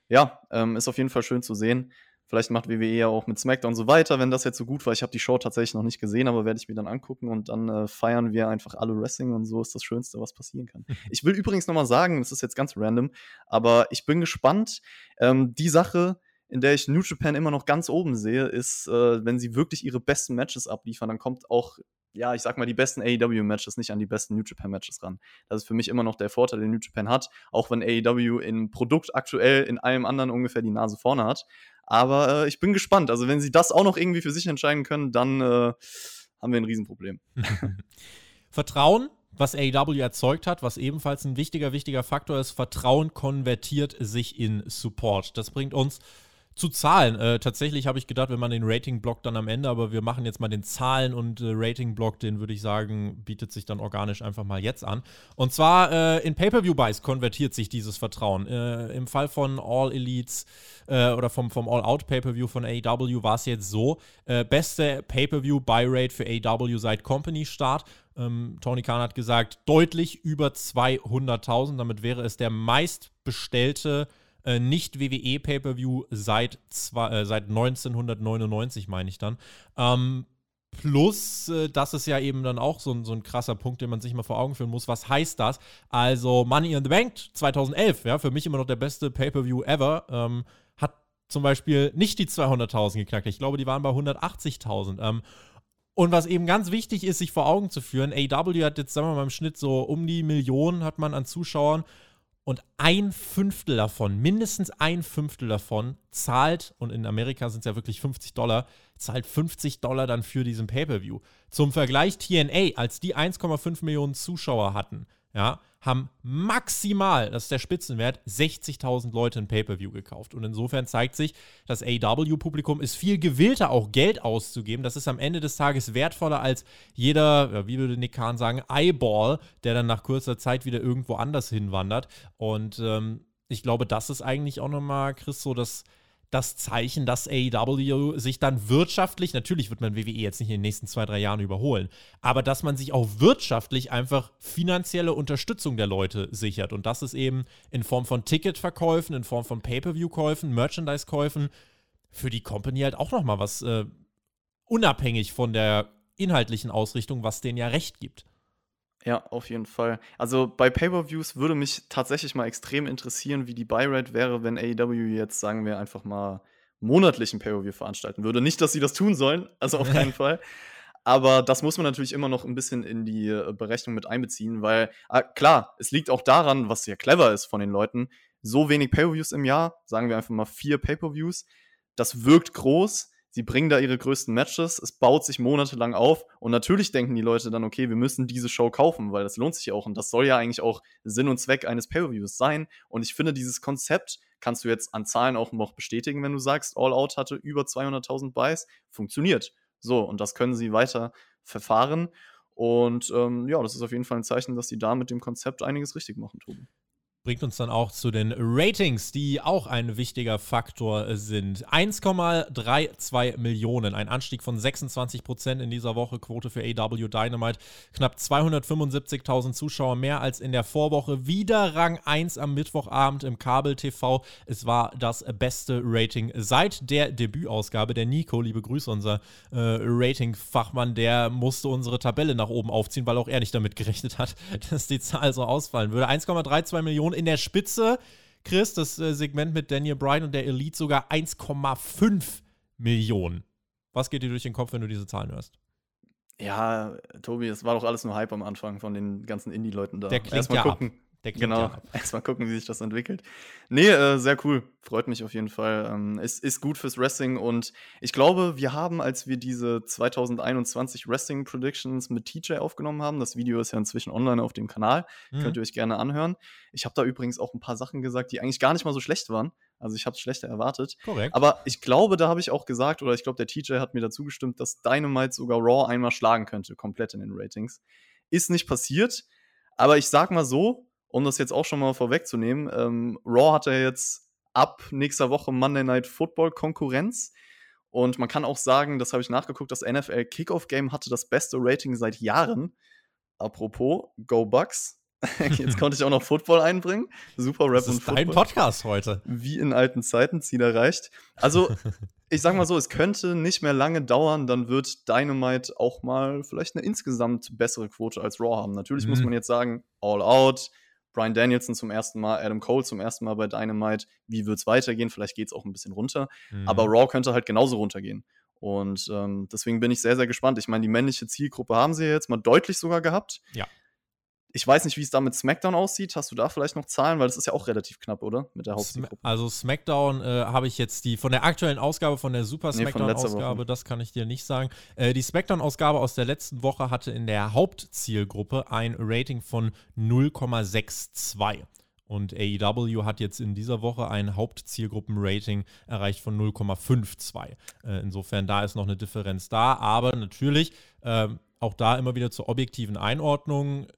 Ja, ähm, ist auf jeden Fall schön zu sehen. Vielleicht macht WWE ja auch mit SmackDown so weiter, wenn das jetzt so gut war. Ich habe die Show tatsächlich noch nicht gesehen, aber werde ich mir dann angucken und dann äh, feiern wir einfach alle Wrestling und so ist das Schönste, was passieren kann. ich will übrigens nochmal sagen, das ist jetzt ganz random, aber ich bin gespannt. Ähm, die Sache, in der ich New Japan immer noch ganz oben sehe, ist, äh, wenn sie wirklich ihre besten Matches abliefern, dann kommt auch, ja, ich sag mal, die besten AEW-Matches nicht an die besten New Japan-Matches ran. Das ist für mich immer noch der Vorteil, den New Japan hat, auch wenn AEW im Produkt aktuell in allem anderen ungefähr die Nase vorne hat. Aber äh, ich bin gespannt. Also, wenn sie das auch noch irgendwie für sich entscheiden können, dann äh, haben wir ein Riesenproblem. Vertrauen was AEW erzeugt hat, was ebenfalls ein wichtiger, wichtiger Faktor ist. Vertrauen konvertiert sich in Support. Das bringt uns zu Zahlen. Äh, tatsächlich habe ich gedacht, wir machen den Rating-Block dann am Ende, aber wir machen jetzt mal den Zahlen- und äh, Rating-Block, den würde ich sagen, bietet sich dann organisch einfach mal jetzt an. Und zwar äh, in Pay-Per-View-Buys konvertiert sich dieses Vertrauen. Äh, Im Fall von All Elites äh, oder vom, vom All-Out Pay-Per-View von AEW war es jetzt so: äh, beste Pay-Per-View-Buy-Rate für AEW seit Company-Start. Ähm, Tony Khan hat gesagt, deutlich über 200.000. Damit wäre es der meistbestellte äh, Nicht-WWE Pay-Per-View seit, äh, seit 1999, meine ich dann. Ähm, Plus, äh, das ist ja eben dann auch so ein, so ein krasser Punkt, den man sich mal vor Augen führen muss. Was heißt das? Also, Money in the Bank 2011, ja, für mich immer noch der beste Pay-Per-View ever, ähm, hat zum Beispiel nicht die 200.000 geknackt. Ich glaube, die waren bei 180.000. Ähm, und was eben ganz wichtig ist, sich vor Augen zu führen, AW hat jetzt, sagen wir mal, im Schnitt so um die Millionen hat man an Zuschauern und ein Fünftel davon, mindestens ein Fünftel davon, zahlt, und in Amerika sind es ja wirklich 50 Dollar, zahlt 50 Dollar dann für diesen Pay-Per-View. Zum Vergleich TNA, als die 1,5 Millionen Zuschauer hatten, ja, haben maximal, das ist der Spitzenwert, 60.000 Leute ein Pay-Per-View gekauft. Und insofern zeigt sich, das AW-Publikum ist viel gewillter, auch Geld auszugeben. Das ist am Ende des Tages wertvoller als jeder, wie würde Nick Kahn sagen, Eyeball, der dann nach kurzer Zeit wieder irgendwo anders hinwandert. Und ähm, ich glaube, das ist eigentlich auch nochmal, Chris, so das das Zeichen, dass AEW sich dann wirtschaftlich, natürlich wird man WWE jetzt nicht in den nächsten zwei, drei Jahren überholen, aber dass man sich auch wirtschaftlich einfach finanzielle Unterstützung der Leute sichert. Und das ist eben in Form von Ticketverkäufen, in Form von Pay-Per-View-Käufen, Merchandise-Käufen für die Company halt auch nochmal was äh, unabhängig von der inhaltlichen Ausrichtung, was denen ja recht gibt. Ja, auf jeden Fall. Also bei Pay-Per-Views würde mich tatsächlich mal extrem interessieren, wie die Buy-Rate wäre, wenn AEW jetzt, sagen wir, einfach mal monatlichen Pay-Per-View veranstalten würde. Nicht, dass sie das tun sollen, also auf keinen Fall. Aber das muss man natürlich immer noch ein bisschen in die äh, Berechnung mit einbeziehen, weil, ah, klar, es liegt auch daran, was sehr clever ist von den Leuten. So wenig Pay-Per-Views im Jahr, sagen wir einfach mal vier Pay-Per-Views, das wirkt groß, sie bringen da ihre größten Matches, es baut sich monatelang auf und natürlich denken die Leute dann, okay, wir müssen diese Show kaufen, weil das lohnt sich auch und das soll ja eigentlich auch Sinn und Zweck eines Pay-Per-Views sein und ich finde, dieses Konzept kannst du jetzt an Zahlen auch noch bestätigen, wenn du sagst, All Out hatte über 200.000 Buys, funktioniert. So, und das können sie weiter verfahren und ähm, ja, das ist auf jeden Fall ein Zeichen, dass sie da mit dem Konzept einiges richtig machen, Tobi bringt uns dann auch zu den Ratings, die auch ein wichtiger Faktor sind. 1,32 Millionen, ein Anstieg von 26 Prozent in dieser Woche, Quote für AW Dynamite. Knapp 275.000 Zuschauer mehr als in der Vorwoche. Wieder Rang 1 am Mittwochabend im Kabel-TV. Es war das beste Rating seit der Debütausgabe. Der Nico, liebe Grüße, unser äh, Rating-Fachmann, der musste unsere Tabelle nach oben aufziehen, weil auch er nicht damit gerechnet hat, dass die Zahl so ausfallen würde. 1,32 Millionen in der Spitze, Chris, das äh, Segment mit Daniel Bryan und der Elite sogar 1,5 Millionen. Was geht dir durch den Kopf, wenn du diese Zahlen hörst? Ja, Tobi, es war doch alles nur Hype am Anfang von den ganzen Indie-Leuten da. Der klingt Erstmal ja gucken. Ab. Genau, erstmal gucken, wie sich das entwickelt. Nee, äh, sehr cool. Freut mich auf jeden Fall. Ähm, ist, ist gut fürs Wrestling und ich glaube, wir haben, als wir diese 2021 Wrestling Predictions mit TJ aufgenommen haben, das Video ist ja inzwischen online auf dem Kanal, mhm. könnt ihr euch gerne anhören. Ich habe da übrigens auch ein paar Sachen gesagt, die eigentlich gar nicht mal so schlecht waren. Also ich habe es schlechter erwartet. Korrekt. Aber ich glaube, da habe ich auch gesagt, oder ich glaube, der TJ hat mir dazu gestimmt, dass Dynamite sogar Raw einmal schlagen könnte, komplett in den Ratings. Ist nicht passiert. Aber ich sag mal so, um das jetzt auch schon mal vorwegzunehmen, ähm, Raw hat ja jetzt ab nächster Woche Monday Night Football Konkurrenz. Und man kann auch sagen, das habe ich nachgeguckt, das NFL Kickoff Game hatte das beste Rating seit Jahren. Apropos, Go Bucks. Jetzt konnte ich auch noch Football einbringen. Super Rap das ist und Football. Dein Podcast heute. Wie in alten Zeiten, Ziel erreicht. Also, ich sag mal so, es könnte nicht mehr lange dauern, dann wird Dynamite auch mal vielleicht eine insgesamt bessere Quote als Raw haben. Natürlich mhm. muss man jetzt sagen, All Out, Brian Danielson zum ersten Mal, Adam Cole zum ersten Mal bei Dynamite. Wie wird es weitergehen? Vielleicht geht es auch ein bisschen runter. Mhm. Aber Raw könnte halt genauso runtergehen. Und ähm, deswegen bin ich sehr, sehr gespannt. Ich meine, die männliche Zielgruppe haben sie ja jetzt mal deutlich sogar gehabt. Ja. Ich weiß nicht, wie es da mit SmackDown aussieht. Hast du da vielleicht noch Zahlen? Weil das ist ja auch relativ knapp, oder? Mit der Hauptzielgruppe. Also SmackDown äh, habe ich jetzt die von der aktuellen Ausgabe, von der Super SmackDown-Ausgabe, nee, das kann ich dir nicht sagen. Äh, die SmackDown-Ausgabe aus der letzten Woche hatte in der Hauptzielgruppe ein Rating von 0,62. Und AEW hat jetzt in dieser Woche ein Hauptzielgruppenrating erreicht von 0,52. Äh, insofern, da ist noch eine Differenz da. Aber natürlich, äh, auch da immer wieder zur objektiven Einordnung.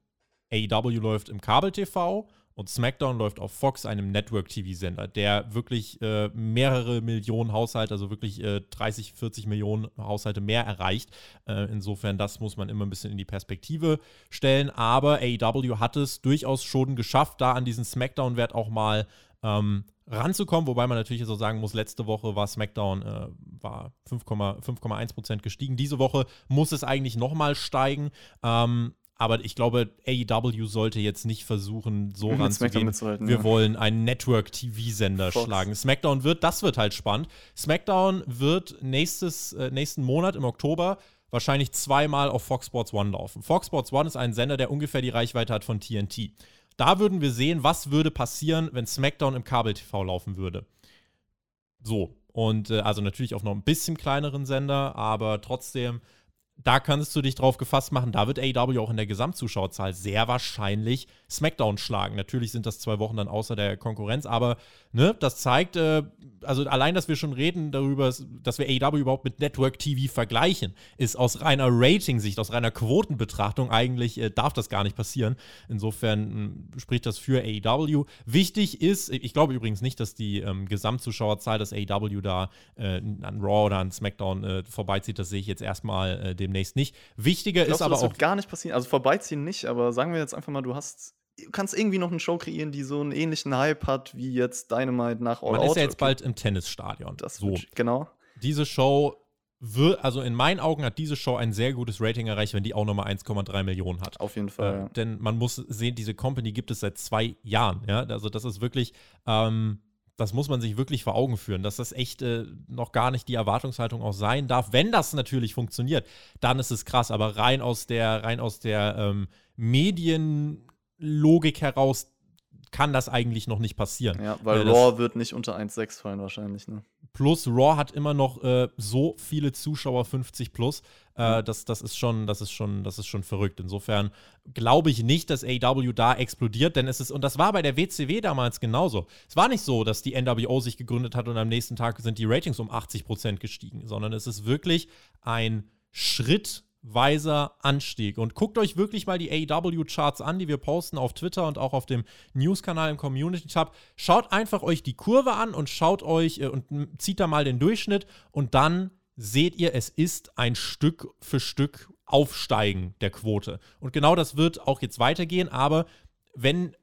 AEW läuft im Kabel-TV und SmackDown läuft auf Fox, einem Network-TV-Sender, der wirklich äh, mehrere Millionen Haushalte, also wirklich äh, 30, 40 Millionen Haushalte mehr erreicht. Äh, insofern, das muss man immer ein bisschen in die Perspektive stellen. Aber AEW hat es durchaus schon geschafft, da an diesen SmackDown-Wert auch mal ähm, ranzukommen, wobei man natürlich so sagen muss, letzte Woche war SmackDown äh, war 5,1% gestiegen. Diese Woche muss es eigentlich nochmal steigen. Ähm, aber ich glaube, AEW sollte jetzt nicht versuchen, so SmackDown ranzugehen. mitzuhalten, Wir ja. wollen einen Network-TV-Sender schlagen. SmackDown wird, das wird halt spannend. SmackDown wird nächstes, äh, nächsten Monat im Oktober wahrscheinlich zweimal auf Fox Sports One laufen. Fox Sports One ist ein Sender, der ungefähr die Reichweite hat von TNT. Da würden wir sehen, was würde passieren, wenn SmackDown im Kabel-TV laufen würde. So. Und äh, also natürlich auf noch ein bisschen kleineren Sender, aber trotzdem, da kannst du dich drauf gefasst machen, da wird AEW auch in der Gesamtzuschauerzahl sehr wahrscheinlich SmackDown schlagen. Natürlich sind das zwei Wochen dann außer der Konkurrenz, aber ne, das zeigt, äh, also allein, dass wir schon reden darüber, dass wir AEW überhaupt mit Network TV vergleichen, ist aus reiner Rating-Sicht, aus reiner Quotenbetrachtung eigentlich, äh, darf das gar nicht passieren. Insofern mh, spricht das für AEW. Wichtig ist, ich glaube übrigens nicht, dass die ähm, Gesamtzuschauerzahl des AEW da äh, an Raw oder an SmackDown äh, vorbeizieht. Das sehe ich jetzt erstmal äh, demnächst nicht. Wichtiger Glaubst ist du, aber das auch. wird gar nicht passieren? Also vorbeiziehen nicht, aber sagen wir jetzt einfach mal, du hast, du kannst irgendwie noch eine Show kreieren, die so einen ähnlichen Hype hat wie jetzt Dynamite nach All Man Out. ist ja jetzt Okay, bald im Tennisstadion. Das so. wird, genau. Diese Show wird, also in meinen Augen hat diese Show ein sehr gutes Rating erreicht, wenn die auch nochmal 1,3 Millionen hat. Auf jeden Fall. Äh, ja. denn man muss sehen, diese Company gibt es seit zwei Jahren. Ja? Also das ist wirklich, ähm, das muss man sich wirklich vor Augen führen, dass das echt äh, noch gar nicht die Erwartungshaltung auch sein darf. Wenn das natürlich funktioniert, dann ist es krass. Aber rein aus der, rein aus der ähm, Medienlogik heraus kann das eigentlich noch nicht passieren. Ja, weil Äh, Raw wird nicht unter 1,6 fallen wahrscheinlich, ne? Plus Raw hat immer noch äh, so viele Zuschauer 50 plus. Äh, das, das ist schon, das ist schon, das ist schon verrückt. Insofern glaube ich nicht, dass AW da explodiert, denn es ist, und das war bei der WCW damals genauso. Es war nicht so, dass die NWO sich gegründet hat und am nächsten Tag sind die Ratings um 80 Prozent gestiegen, sondern es ist wirklich ein schrittweiser Anstieg. Und guckt euch wirklich mal die AW-Charts an, die wir posten auf Twitter und auch auf dem News-Kanal im Community-Tab. Schaut einfach euch die Kurve an und schaut euch äh, und zieht da mal den Durchschnitt und dann seht ihr, es ist ein Stück für Stück Aufsteigen der Quote. Und genau das wird auch jetzt weitergehen, aber wenn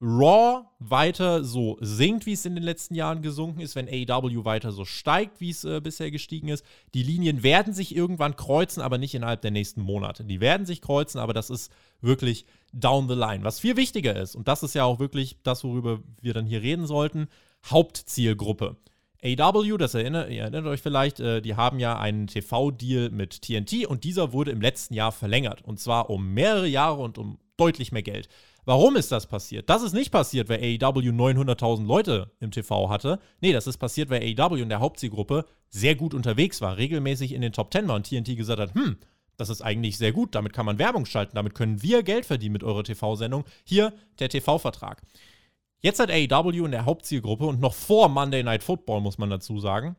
Raw weiter so sinkt, wie es in den letzten Jahren gesunken ist, wenn AEW weiter so steigt, wie es äh, bisher gestiegen ist. Die Linien werden sich irgendwann kreuzen, aber nicht innerhalb der nächsten Monate. Die werden sich kreuzen, aber das ist wirklich down the line. Was viel wichtiger ist, und das ist ja auch wirklich das, worüber wir dann hier reden sollten, Hauptzielgruppe. AW, das erinnert, ihr erinnert euch vielleicht, äh, die haben ja einen TV-Deal mit TNT und dieser wurde im letzten Jahr verlängert. Und zwar um mehrere Jahre und um deutlich mehr Geld. Warum ist das passiert? Das ist nicht passiert, weil AEW 900.000 Leute im TV hatte. Nee, das ist passiert, weil AEW in der Hauptzielgruppe sehr gut unterwegs war, regelmäßig in den Top 10 war und TNT gesagt hat, hm, das ist eigentlich sehr gut, damit kann man Werbung schalten, damit können wir Geld verdienen mit eurer TV-Sendung. Hier der TV-Vertrag. Jetzt hat AEW in der Hauptzielgruppe und noch vor Monday Night Football, muss man dazu sagen,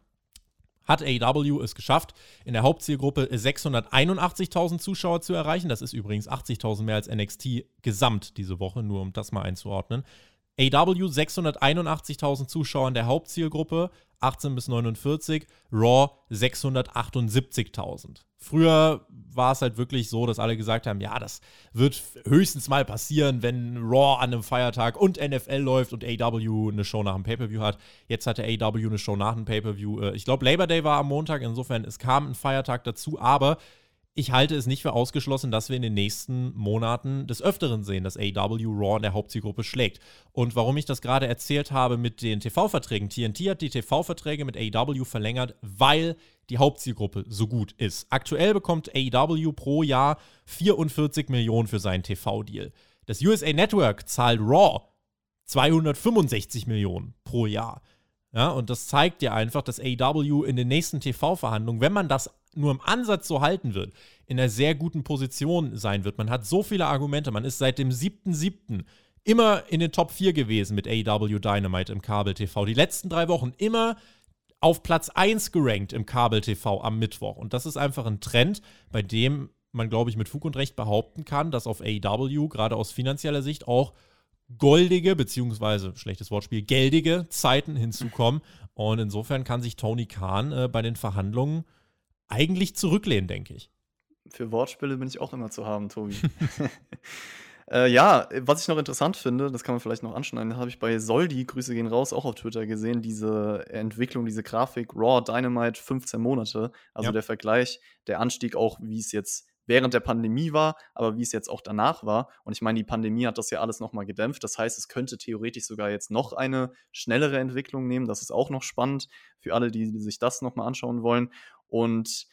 hat AEW es geschafft, in der Hauptzielgruppe 681.000 Zuschauer zu erreichen. Das ist übrigens 80.000 mehr als NXT gesamt diese Woche, nur um das mal einzuordnen. AW 681.000 Zuschauer in der Hauptzielgruppe, 18 bis 49, Raw 678.000. Früher war es halt wirklich so, dass alle gesagt haben, ja, das wird höchstens mal passieren, wenn Raw an einem Feiertag und NFL läuft und AW eine Show nach dem Pay-Per-View hat. Jetzt hatte AW eine Show nach dem Pay-Per-View. Äh, Ich glaube, Labor Day war am Montag, insofern es kam ein Feiertag dazu, aber ich halte es nicht für ausgeschlossen, dass wir in den nächsten Monaten des Öfteren sehen, dass AW Raw in der Hauptzielgruppe schlägt. Und warum ich das gerade erzählt habe mit den TV-Verträgen. TNT hat die TV-Verträge mit AW verlängert, weil die Hauptzielgruppe so gut ist. Aktuell bekommt AW pro Jahr 44 Millionen für seinen TV-Deal. Das USA Network zahlt Raw 265 Millionen pro Jahr. Ja, und das zeigt dir einfach, dass AW in den nächsten TV-Verhandlungen, wenn man das nur im Ansatz so halten wird, in einer sehr guten Position sein wird. Man hat so viele Argumente. Man ist seit dem 7.7. immer in den Top 4 gewesen mit AW Dynamite im Kabel-TV. Die letzten drei Wochen immer auf Platz 1 gerankt im Kabel-TV am Mittwoch. Und das ist einfach ein Trend, bei dem man, glaube ich, mit Fug und Recht behaupten kann, dass auf AW gerade aus finanzieller Sicht auch goldige, beziehungsweise, schlechtes Wortspiel, geldige Zeiten hinzukommen. Und insofern kann sich Tony Khan äh, bei den Verhandlungen eigentlich zurücklehnen, denke ich. Für Wortspiele bin ich auch immer zu haben, Tobi. Äh, ja, was ich noch interessant finde, das kann man vielleicht noch anschneiden, habe ich bei Soldi, Grüße gehen raus, auch auf Twitter gesehen, diese Entwicklung, diese Grafik, Raw Dynamite 15 Monate, also ja. der Vergleich, der Anstieg auch, wie es jetzt während der Pandemie war, aber wie es jetzt auch danach war. Und ich meine, die Pandemie hat das ja alles nochmal gedämpft. Das heißt, es könnte theoretisch sogar jetzt noch eine schnellere Entwicklung nehmen. Das ist auch noch spannend für alle, die, die sich das nochmal anschauen wollen. Und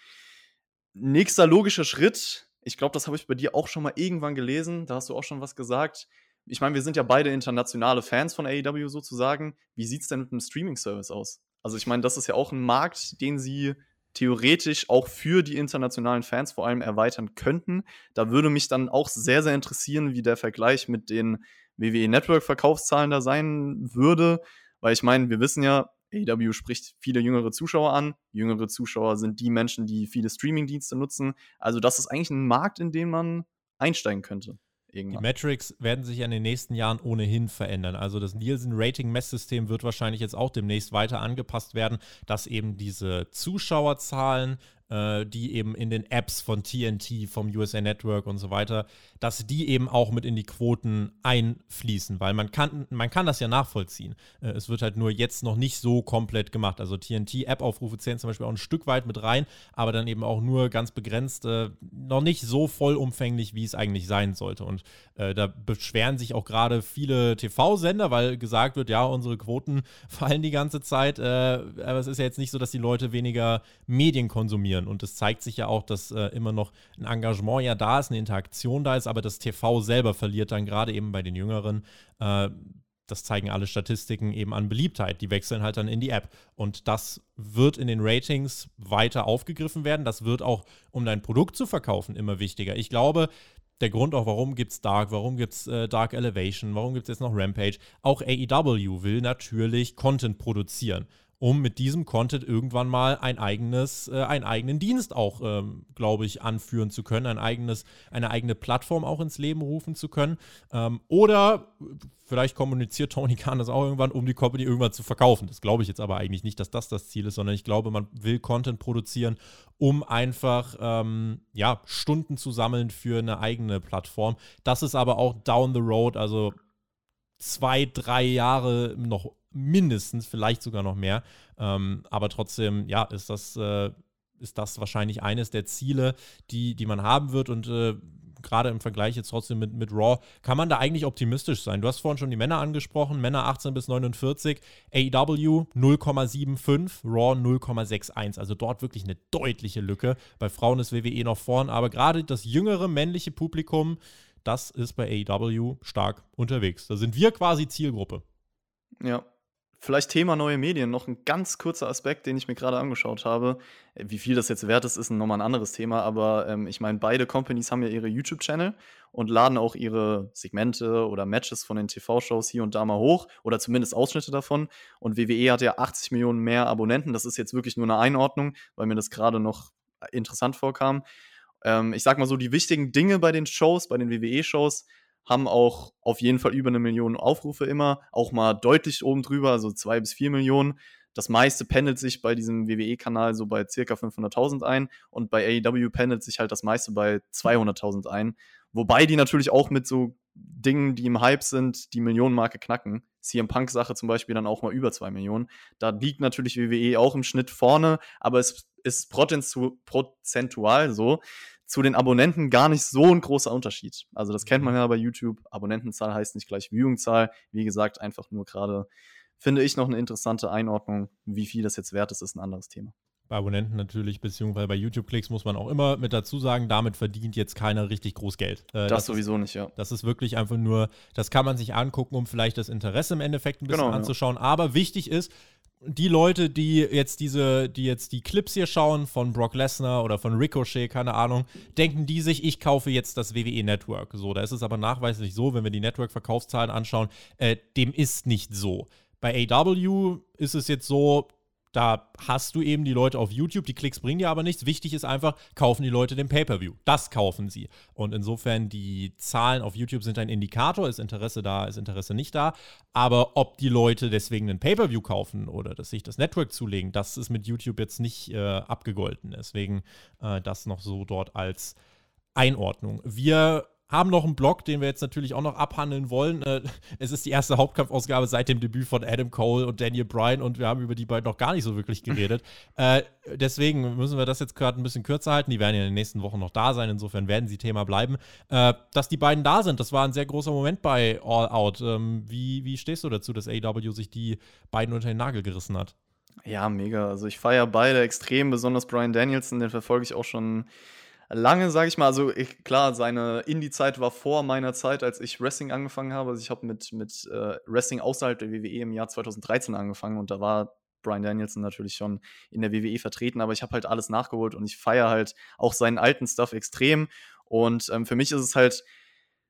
nächster logischer Schritt ich glaube, das habe ich bei dir auch schon mal irgendwann gelesen. Da hast du auch schon was gesagt. Ich meine, wir sind ja beide internationale Fans von AEW sozusagen. Wie sieht es denn mit einem Streaming-Service aus? Also, ich meine, das ist ja auch ein Markt, den sie theoretisch auch für die internationalen Fans vor allem erweitern könnten. Da würde mich dann auch sehr, sehr interessieren, wie der Vergleich mit den WWE Network-Verkaufszahlen da sein würde. Weil ich meine, wir wissen ja, AEW spricht viele jüngere Zuschauer an. Jüngere Zuschauer sind die Menschen, die viele Streaming-Dienste nutzen. Also das ist eigentlich ein Markt, in den man einsteigen könnte. Irgendwann. Die Metrics werden sich in den nächsten Jahren ohnehin verändern. Also das Nielsen-Rating-Messsystem wird wahrscheinlich jetzt auch demnächst weiter angepasst werden, dass eben diese Zuschauerzahlen äh, die eben in den Apps von TNT, vom USA Network und so weiter, dass die eben auch mit in die Quoten einfließen, weil man kann, man kann das ja nachvollziehen. Äh, es wird halt nur jetzt noch nicht so komplett gemacht. Also TNT-App-Aufrufe zählen zum Beispiel auch ein Stück weit mit rein, aber dann eben auch nur ganz begrenzt, äh, noch nicht so vollumfänglich, wie es eigentlich sein sollte. Und äh, da beschweren sich auch gerade viele TV-Sender, weil gesagt wird, ja, unsere Quoten fallen die ganze Zeit, äh, aber es ist ja jetzt nicht so, dass die Leute weniger Medien konsumieren konsumieren. Und es zeigt sich ja auch, dass äh, immer noch ein Engagement ja da ist, eine Interaktion da ist, aber das TV selber verliert dann gerade eben bei den Jüngeren. Äh, das zeigen alle Statistiken eben an Beliebtheit. Die wechseln halt dann in die App. Und das wird in den Ratings weiter aufgegriffen werden. Das wird auch, um dein Produkt zu verkaufen, immer wichtiger. Ich glaube, der Grund auch, warum gibt es Dark, warum gibt es äh, Dark Elevation, warum gibt es jetzt noch Rampage. Auch AEW will natürlich Content produzieren um mit diesem Content irgendwann mal ein eigenes, äh, einen eigenen Dienst auch, ähm, glaube ich, anführen zu können, ein eigenes, eine eigene Plattform auch ins Leben rufen zu können. Ähm, oder vielleicht kommuniziert Tony Khan das auch irgendwann, um die Company irgendwann zu verkaufen. Das glaube ich jetzt aber eigentlich nicht, dass das das Ziel ist, sondern ich glaube, man will Content produzieren, um einfach ähm, ja, Stunden zu sammeln für eine eigene Plattform. Das ist aber auch down the road, also zwei, drei Jahre noch mindestens, vielleicht sogar noch mehr. Ähm, aber trotzdem, ja, ist das, äh, ist das wahrscheinlich eines der Ziele, die, die man haben wird. Und äh, gerade im Vergleich jetzt trotzdem mit, mit Raw, kann man da eigentlich optimistisch sein. Du hast vorhin schon die Männer angesprochen, Männer 18 bis 49, AEW 0,75, Raw 0,61. Also dort wirklich eine deutliche Lücke. Bei Frauen ist WWE noch vorn, aber gerade das jüngere männliche Publikum, das ist bei AEW stark unterwegs. Da sind wir quasi Zielgruppe. Ja, Vielleicht Thema neue Medien, noch ein ganz kurzer Aspekt, den ich mir gerade angeschaut habe. Wie viel das jetzt wert ist, ist nochmal ein anderes Thema, aber ähm, ich meine, beide Companies haben ja ihre YouTube-Channel und laden auch ihre Segmente oder Matches von den TV-Shows hier und da mal hoch oder zumindest Ausschnitte davon. Und WWE hat ja 80 Millionen mehr Abonnenten. Das ist jetzt wirklich nur eine Einordnung, weil mir das gerade noch interessant vorkam. Ähm, ich sag mal so, die wichtigen Dinge bei den Shows, bei den WWE-Shows, haben auch auf jeden Fall über eine Million Aufrufe immer, auch mal deutlich oben drüber, also zwei bis vier Millionen. Das meiste pendelt sich bei diesem WWE-Kanal so bei circa 500.000 ein und bei AEW pendelt sich halt das meiste bei 200.000 ein. Wobei die natürlich auch mit so Dingen, die im Hype sind, die Millionenmarke knacken. CM Punk-Sache zum Beispiel dann auch mal über zwei Millionen. Da liegt natürlich WWE auch im Schnitt vorne, aber es ist prozentual so, zu den Abonnenten gar nicht so ein großer Unterschied. Also das kennt man ja bei YouTube. Abonnentenzahl heißt nicht gleich Viewingzahl. Wie gesagt, einfach nur gerade finde ich noch eine interessante Einordnung. Wie viel das jetzt wert ist, ist ein anderes Thema. Bei Abonnenten natürlich, beziehungsweise bei YouTube-Klicks muss man auch immer mit dazu sagen, damit verdient jetzt keiner richtig groß Geld. Äh, das, das, sowieso ist, nicht, ja. Das ist wirklich einfach nur, das kann man sich angucken, um vielleicht das Interesse im Endeffekt ein bisschen genau, anzuschauen. Ja. Aber wichtig ist, die Leute, die jetzt diese, die jetzt die Clips hier schauen von Brock Lesnar oder von Ricochet, keine Ahnung, denken die sich, ich kaufe jetzt das WWE Network. So, da ist es aber nachweislich so, wenn wir die Network-Verkaufszahlen anschauen, äh, dem ist nicht so. Bei AW ist es jetzt so, da hast du eben die Leute auf YouTube, die Klicks bringen dir aber nichts. Wichtig ist einfach, kaufen die Leute den Pay-Per-View. Das kaufen sie. Und insofern, die Zahlen auf YouTube sind ein Indikator, ist Interesse da, ist Interesse nicht da. Aber ob die Leute deswegen einen Pay-Per-View kaufen oder dass sich das Network zulegen, das ist mit YouTube jetzt nicht äh, abgegolten. Deswegen äh, das noch so dort als Einordnung. Wir haben noch einen Blog, den wir jetzt natürlich auch noch abhandeln wollen. Äh, es ist die erste Hauptkampfausgabe seit dem Debüt von Adam Cole und Daniel Bryan und wir haben über die beiden noch gar nicht so wirklich geredet. äh, deswegen müssen wir das jetzt gerade ein bisschen kürzer halten. Die werden ja in den nächsten Wochen noch da sein, insofern werden sie Thema bleiben. Äh, dass die beiden da sind, das war ein sehr großer Moment bei All Out. Ähm, wie, wie stehst du dazu, dass AW sich die beiden unter den Nagel gerissen hat? Ja, mega. Also ich feiere beide extrem, besonders Brian Danielson, den verfolge ich auch schon lange, sage ich mal. Also ich, klar, seine Indie-Zeit war vor meiner Zeit, als ich Wrestling angefangen habe. Also ich habe mit, mit äh, Wrestling außerhalb der WWE im Jahr 2013 angefangen und da war Brian Danielson natürlich schon in der WWE vertreten, aber ich habe halt alles nachgeholt und ich feiere halt auch seinen alten Stuff extrem. Und ähm, für mich ist es halt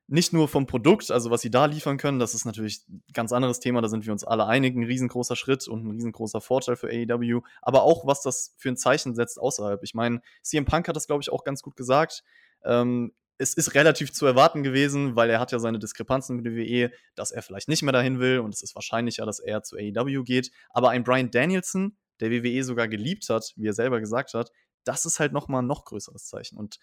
nicht nur vom Produkt, also was sie da liefern können, das ist natürlich ein ganz anderes Thema, da sind wir uns alle einig, ein riesengroßer Schritt und ein riesengroßer Vorteil für AEW, aber auch, was das für ein Zeichen setzt außerhalb. Ich meine, CM Punk hat das, glaube ich, auch ganz gut gesagt. Ähm, es ist relativ zu erwarten gewesen, weil er hat ja seine Diskrepanzen mit der WWE, dass er vielleicht nicht mehr dahin will und es ist wahrscheinlicher, dass er zu AEW geht. Aber ein Brian Danielson, der WWE sogar geliebt hat, wie er selber gesagt hat, das ist halt nochmal ein noch größeres Zeichen. Und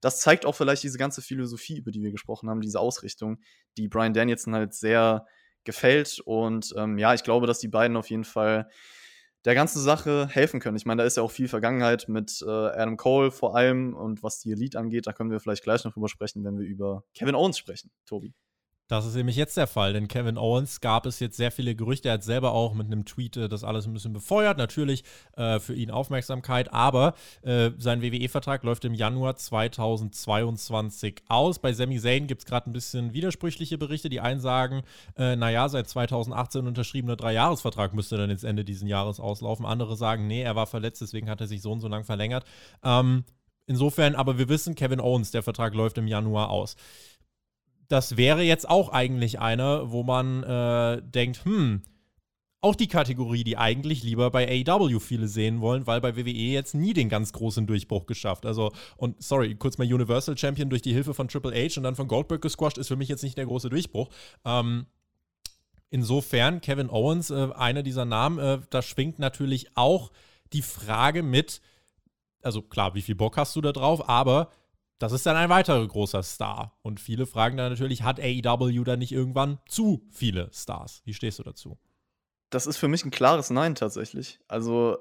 das zeigt auch vielleicht diese ganze Philosophie, über die wir gesprochen haben, diese Ausrichtung, die Brian Danielson halt sehr gefällt. Und ähm, ja, ich glaube, dass die beiden auf jeden Fall der ganzen Sache helfen können. Ich meine, da ist ja auch viel Vergangenheit mit äh, Adam Cole vor allem und was die Elite angeht, da können wir vielleicht gleich noch drüber sprechen, wenn wir über Kevin Owens sprechen, Tobi. Das ist nämlich jetzt der Fall, denn Kevin Owens gab es jetzt sehr viele Gerüchte. Er hat selber auch mit einem Tweet äh, das alles ein bisschen befeuert. Natürlich äh, für ihn Aufmerksamkeit, aber äh, sein WWE-Vertrag läuft im Januar 2022 aus. Bei Sami Zayn gibt es gerade ein bisschen widersprüchliche Berichte. Die einen sagen, äh, naja, seit 2018 unterschriebener Dreijahresvertrag müsste dann jetzt Ende dieses Jahres auslaufen. Andere sagen, nee, er war verletzt, deswegen hat er sich so und so lang verlängert. Ähm, insofern, aber wir wissen, Kevin Owens, der Vertrag läuft im Januar aus das wäre jetzt auch eigentlich eine, wo man äh, denkt, hm, auch die Kategorie, die eigentlich lieber bei AEW viele sehen wollen, weil bei WWE jetzt nie den ganz großen Durchbruch geschafft. Also, und sorry, kurz mal Universal Champion durch die Hilfe von Triple H und dann von Goldberg gesquashed, ist für mich jetzt nicht der große Durchbruch. Ähm, insofern, Kevin Owens, äh, einer dieser Namen, äh, da schwingt natürlich auch die Frage mit, also klar, wie viel Bock hast du da drauf, aber das ist dann ein weiterer großer Star. Und viele fragen dann natürlich, hat AEW da nicht irgendwann zu viele Stars? Wie stehst du dazu? Das ist für mich ein klares Nein tatsächlich. Also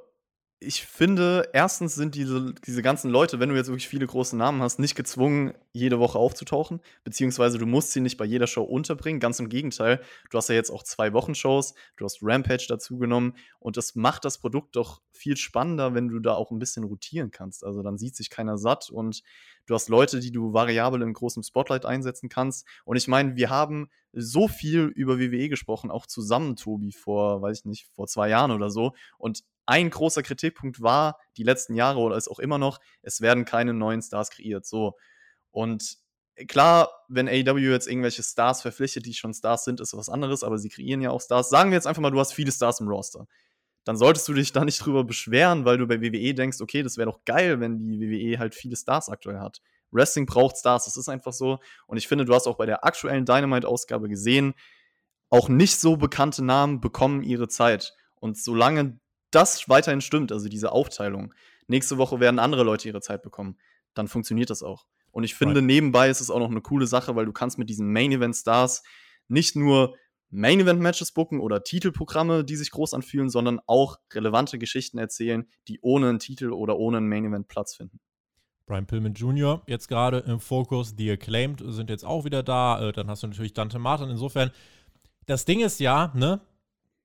ich finde, erstens sind diese, diese ganzen Leute, wenn du jetzt wirklich viele große Namen hast, nicht gezwungen, jede Woche aufzutauchen, beziehungsweise du musst sie nicht bei jeder Show unterbringen. Ganz im Gegenteil, du hast ja jetzt auch zwei Wochen-Shows, du hast Rampage dazu genommen und das macht das Produkt doch viel spannender, wenn du da auch ein bisschen rotieren kannst. Also dann sieht sich keiner satt und du hast Leute, die du variabel in großem Spotlight einsetzen kannst. Und ich meine, wir haben so viel über WWE gesprochen, auch zusammen, Tobi, vor, weiß ich nicht, vor zwei Jahren oder so. Und ein großer Kritikpunkt war die letzten Jahre oder ist auch immer noch, es werden keine neuen Stars kreiert. So. Und klar, wenn AEW jetzt irgendwelche Stars verpflichtet, die schon Stars sind, ist was anderes, aber sie kreieren ja auch Stars. Sagen wir jetzt einfach mal, du hast viele Stars im Roster. Dann solltest du dich da nicht drüber beschweren, weil du bei WWE denkst, okay, das wäre doch geil, wenn die WWE halt viele Stars aktuell hat. Wrestling braucht Stars, das ist einfach so. Und ich finde, du hast auch bei der aktuellen Dynamite-Ausgabe gesehen, auch nicht so bekannte Namen bekommen ihre Zeit. Und solange das weiterhin stimmt, also diese Aufteilung, nächste Woche werden andere Leute ihre Zeit bekommen, dann funktioniert das auch. Und ich finde, right. nebenbei ist es auch noch eine coole Sache, weil du kannst mit diesen Main-Event-Stars nicht nur Main-Event-Matches booken oder Titelprogramme, die sich groß anfühlen, sondern auch relevante Geschichten erzählen, die ohne einen Titel oder ohne einen Main-Event Platz finden. Brian Pillman Jr. jetzt gerade im Fokus, The Acclaimed sind jetzt auch wieder da. Äh, dann hast du natürlich Dante Martin. Insofern, das Ding ist ja, ne,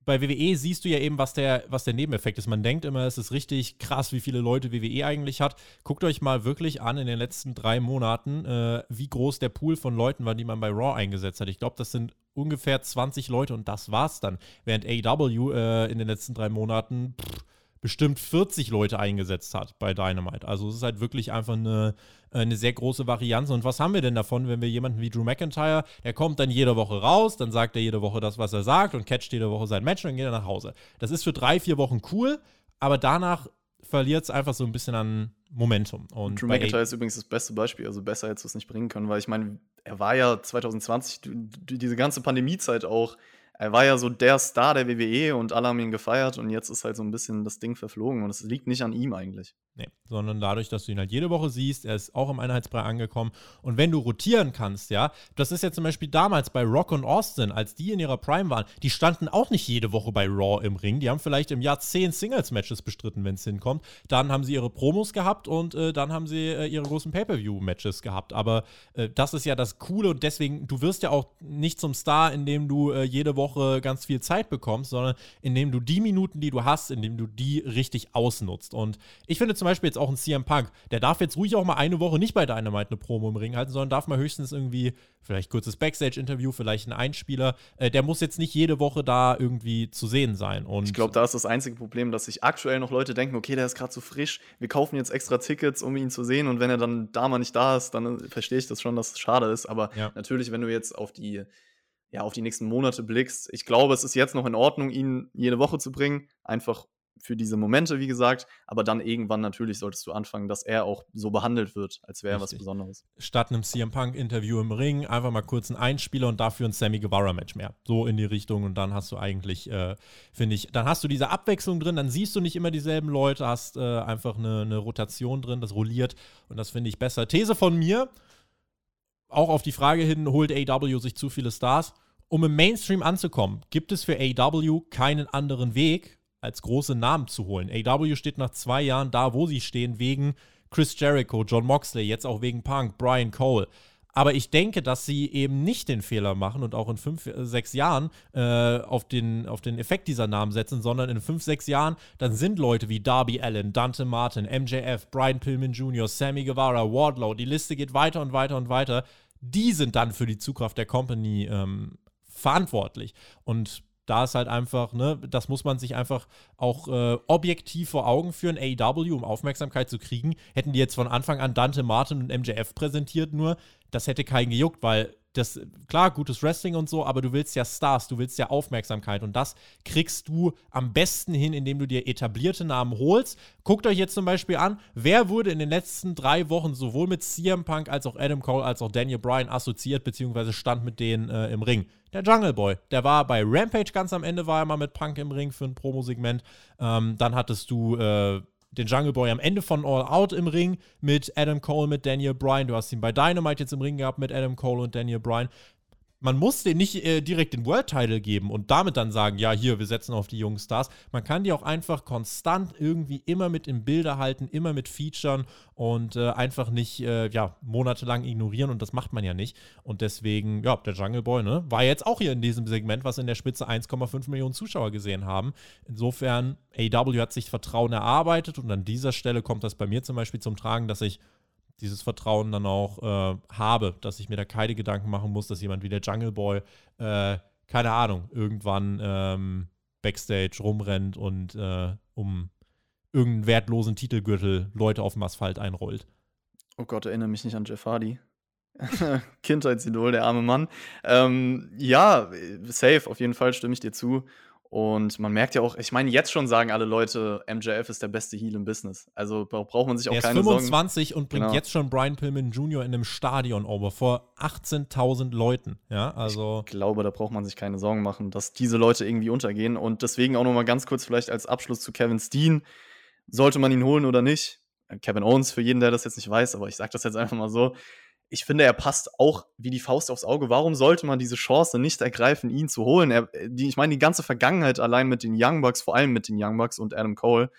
bei WWE siehst du ja eben, was der, was der Nebeneffekt ist. Man denkt immer, es ist richtig krass, wie viele Leute WWE eigentlich hat. Guckt euch mal wirklich an in den letzten drei Monaten, äh, wie groß der Pool von Leuten war, die man bei Raw eingesetzt hat. Ich glaube, das sind ungefähr 20 Leute und das war's dann. Während AEW äh, in den letzten drei Monaten pff, bestimmt 40 Leute eingesetzt hat bei Dynamite. Also es ist halt wirklich einfach eine, eine sehr große Varianz. Und was haben wir denn davon, wenn wir jemanden wie Drew McIntyre, der kommt dann jede Woche raus, dann sagt er jede Woche das, was er sagt und catcht jede Woche sein Match und dann geht er nach Hause. Das ist für drei, vier Wochen cool, aber danach verliert es einfach so ein bisschen an Momentum. Und Drew McIntyre ist übrigens das beste Beispiel. Also besser hättest du es nicht bringen können, weil ich meine, er war ja 2020, diese ganze Pandemiezeit auch er war ja so der Star der WWE und alle haben ihn gefeiert und jetzt ist halt so ein bisschen das Ding verflogen und es liegt nicht an ihm eigentlich. Nee, sondern dadurch, dass du ihn halt jede Woche siehst, er ist auch im Einheitsbrei angekommen. Und wenn du rotieren kannst, ja, das ist ja zum Beispiel damals bei Rock und Austin, als die in ihrer Prime waren, die standen auch nicht jede Woche bei Raw im Ring. Die haben vielleicht im Jahr zehn Singles-Matches bestritten, wenn es hinkommt. Dann haben sie ihre Promos gehabt und äh, dann haben sie äh, ihre großen Pay-Per-View-Matches gehabt. Aber äh, das ist ja das Coole und deswegen, du wirst ja auch nicht zum Star, indem du äh, jede Woche ganz viel Zeit bekommst, sondern indem du die Minuten, die du hast, indem du die richtig ausnutzt. Und ich finde zum Beispiel jetzt auch ein CM Punk, der darf jetzt ruhig auch mal eine Woche nicht bei Dynamite eine Promo im Ring halten, sondern darf mal höchstens irgendwie vielleicht kurzes Backstage-Interview, vielleicht ein Einspieler. Äh, der muss jetzt nicht jede Woche da irgendwie zu sehen sein. Und ich glaube, da ist das einzige Problem, dass sich aktuell noch Leute denken, okay, der ist gerade so frisch, wir kaufen jetzt extra Tickets, um ihn zu sehen und wenn er dann da mal nicht da ist, dann verstehe ich das schon, dass es schade ist. Aber ja. natürlich, wenn du jetzt auf die ja, auf die nächsten Monate blickst. Ich glaube, es ist jetzt noch in Ordnung, ihn jede Woche zu bringen, einfach für diese Momente, wie gesagt, aber dann irgendwann natürlich solltest du anfangen, dass er auch so behandelt wird, als wäre er was Besonderes. Statt einem CM Punk-Interview im Ring, einfach mal kurz einen Einspieler und dafür ein Sammy Guevara-Match mehr. So in die Richtung und dann hast du eigentlich, äh, finde ich, dann hast du diese Abwechslung drin, dann siehst du nicht immer dieselben Leute, hast äh, einfach eine, eine Rotation drin, das rolliert und das finde ich besser. These von mir, auch auf die Frage hin, holt AW sich zu viele Stars? Um im Mainstream anzukommen, gibt es für AW keinen anderen Weg, als große Namen zu holen. AW steht nach zwei Jahren da, wo sie stehen, wegen Chris Jericho, John Moxley, jetzt auch wegen Punk, Brian Cole. Aber ich denke, dass sie eben nicht den Fehler machen und auch in fünf, äh, sechs Jahren äh, auf, den, auf den Effekt dieser Namen setzen, sondern in fünf, sechs Jahren, dann sind Leute wie Darby Allen, Dante Martin, MJF, Brian Pillman Jr., Sammy Guevara, Wardlow, die Liste geht weiter und weiter und weiter. Die sind dann für die Zukunft der Company ähm, verantwortlich. Und da ist halt einfach, ne, das muss man sich einfach auch äh, objektiv vor Augen führen. AEW, um Aufmerksamkeit zu kriegen, hätten die jetzt von Anfang an Dante Martin und MJF präsentiert, nur das hätte keinen gejuckt, weil das, klar, gutes Wrestling und so, aber du willst ja Stars, du willst ja Aufmerksamkeit und das kriegst du am besten hin, indem du dir etablierte Namen holst. Guckt euch jetzt zum Beispiel an, wer wurde in den letzten drei Wochen sowohl mit CM Punk als auch Adam Cole als auch Daniel Bryan assoziiert, beziehungsweise stand mit denen äh, im Ring? Der Jungle Boy. Der war bei Rampage ganz am Ende, war er mal mit Punk im Ring für ein Promosegment. Ähm, dann hattest du äh, den Jungle Boy am Ende von All Out im Ring mit Adam Cole, mit Daniel Bryan. Du hast ihn bei Dynamite jetzt im Ring gehabt mit Adam Cole und Daniel Bryan man muss denen nicht äh, direkt den World Title geben und damit dann sagen, ja, hier, wir setzen auf die jungen Stars. Man kann die auch einfach konstant irgendwie immer mit im Bilde halten, immer mit Featuren und äh, einfach nicht, äh, ja, monatelang ignorieren und das macht man ja nicht. Und deswegen, ja, der Jungle Boy, ne, war jetzt auch hier in diesem Segment, was in der Spitze 1,5 Millionen Zuschauer gesehen haben. Insofern, AW hat sich Vertrauen erarbeitet und an dieser Stelle kommt das bei mir zum Beispiel zum Tragen, dass ich dieses Vertrauen dann auch äh, habe, dass ich mir da keine Gedanken machen muss, dass jemand wie der Jungle Boy, äh, keine Ahnung, irgendwann ähm, Backstage rumrennt und äh, um irgendeinen wertlosen Titelgürtel Leute auf dem Asphalt einrollt. Oh Gott, erinnere mich nicht an Jeff Hardy. Kindheitsidol, der arme Mann. Ähm, ja, safe, auf jeden Fall stimme ich dir zu. Und man merkt ja auch, ich meine, jetzt schon sagen alle Leute, MJF ist der beste Heal im Business. Also braucht man sich auch er keine Sorgen. Er ist 25 Sorgen. und bringt genau. jetzt schon Brian Pillman Jr. in einem Stadion over vor 18.000 Leuten. Ja, also. Ich glaube, da braucht man sich keine Sorgen machen, dass diese Leute irgendwie untergehen. Und deswegen auch nochmal ganz kurz vielleicht als Abschluss zu Kevin Steen. Sollte man ihn holen oder nicht? Kevin Owens, für jeden, der das jetzt nicht weiß, aber ich sage das jetzt einfach mal so ich finde, er passt auch wie die Faust aufs Auge. Warum sollte man diese Chance nicht ergreifen, ihn zu holen? Er, die, ich meine, die ganze Vergangenheit allein mit den Young Bucks, vor allem mit den Young Bucks und Adam Cole,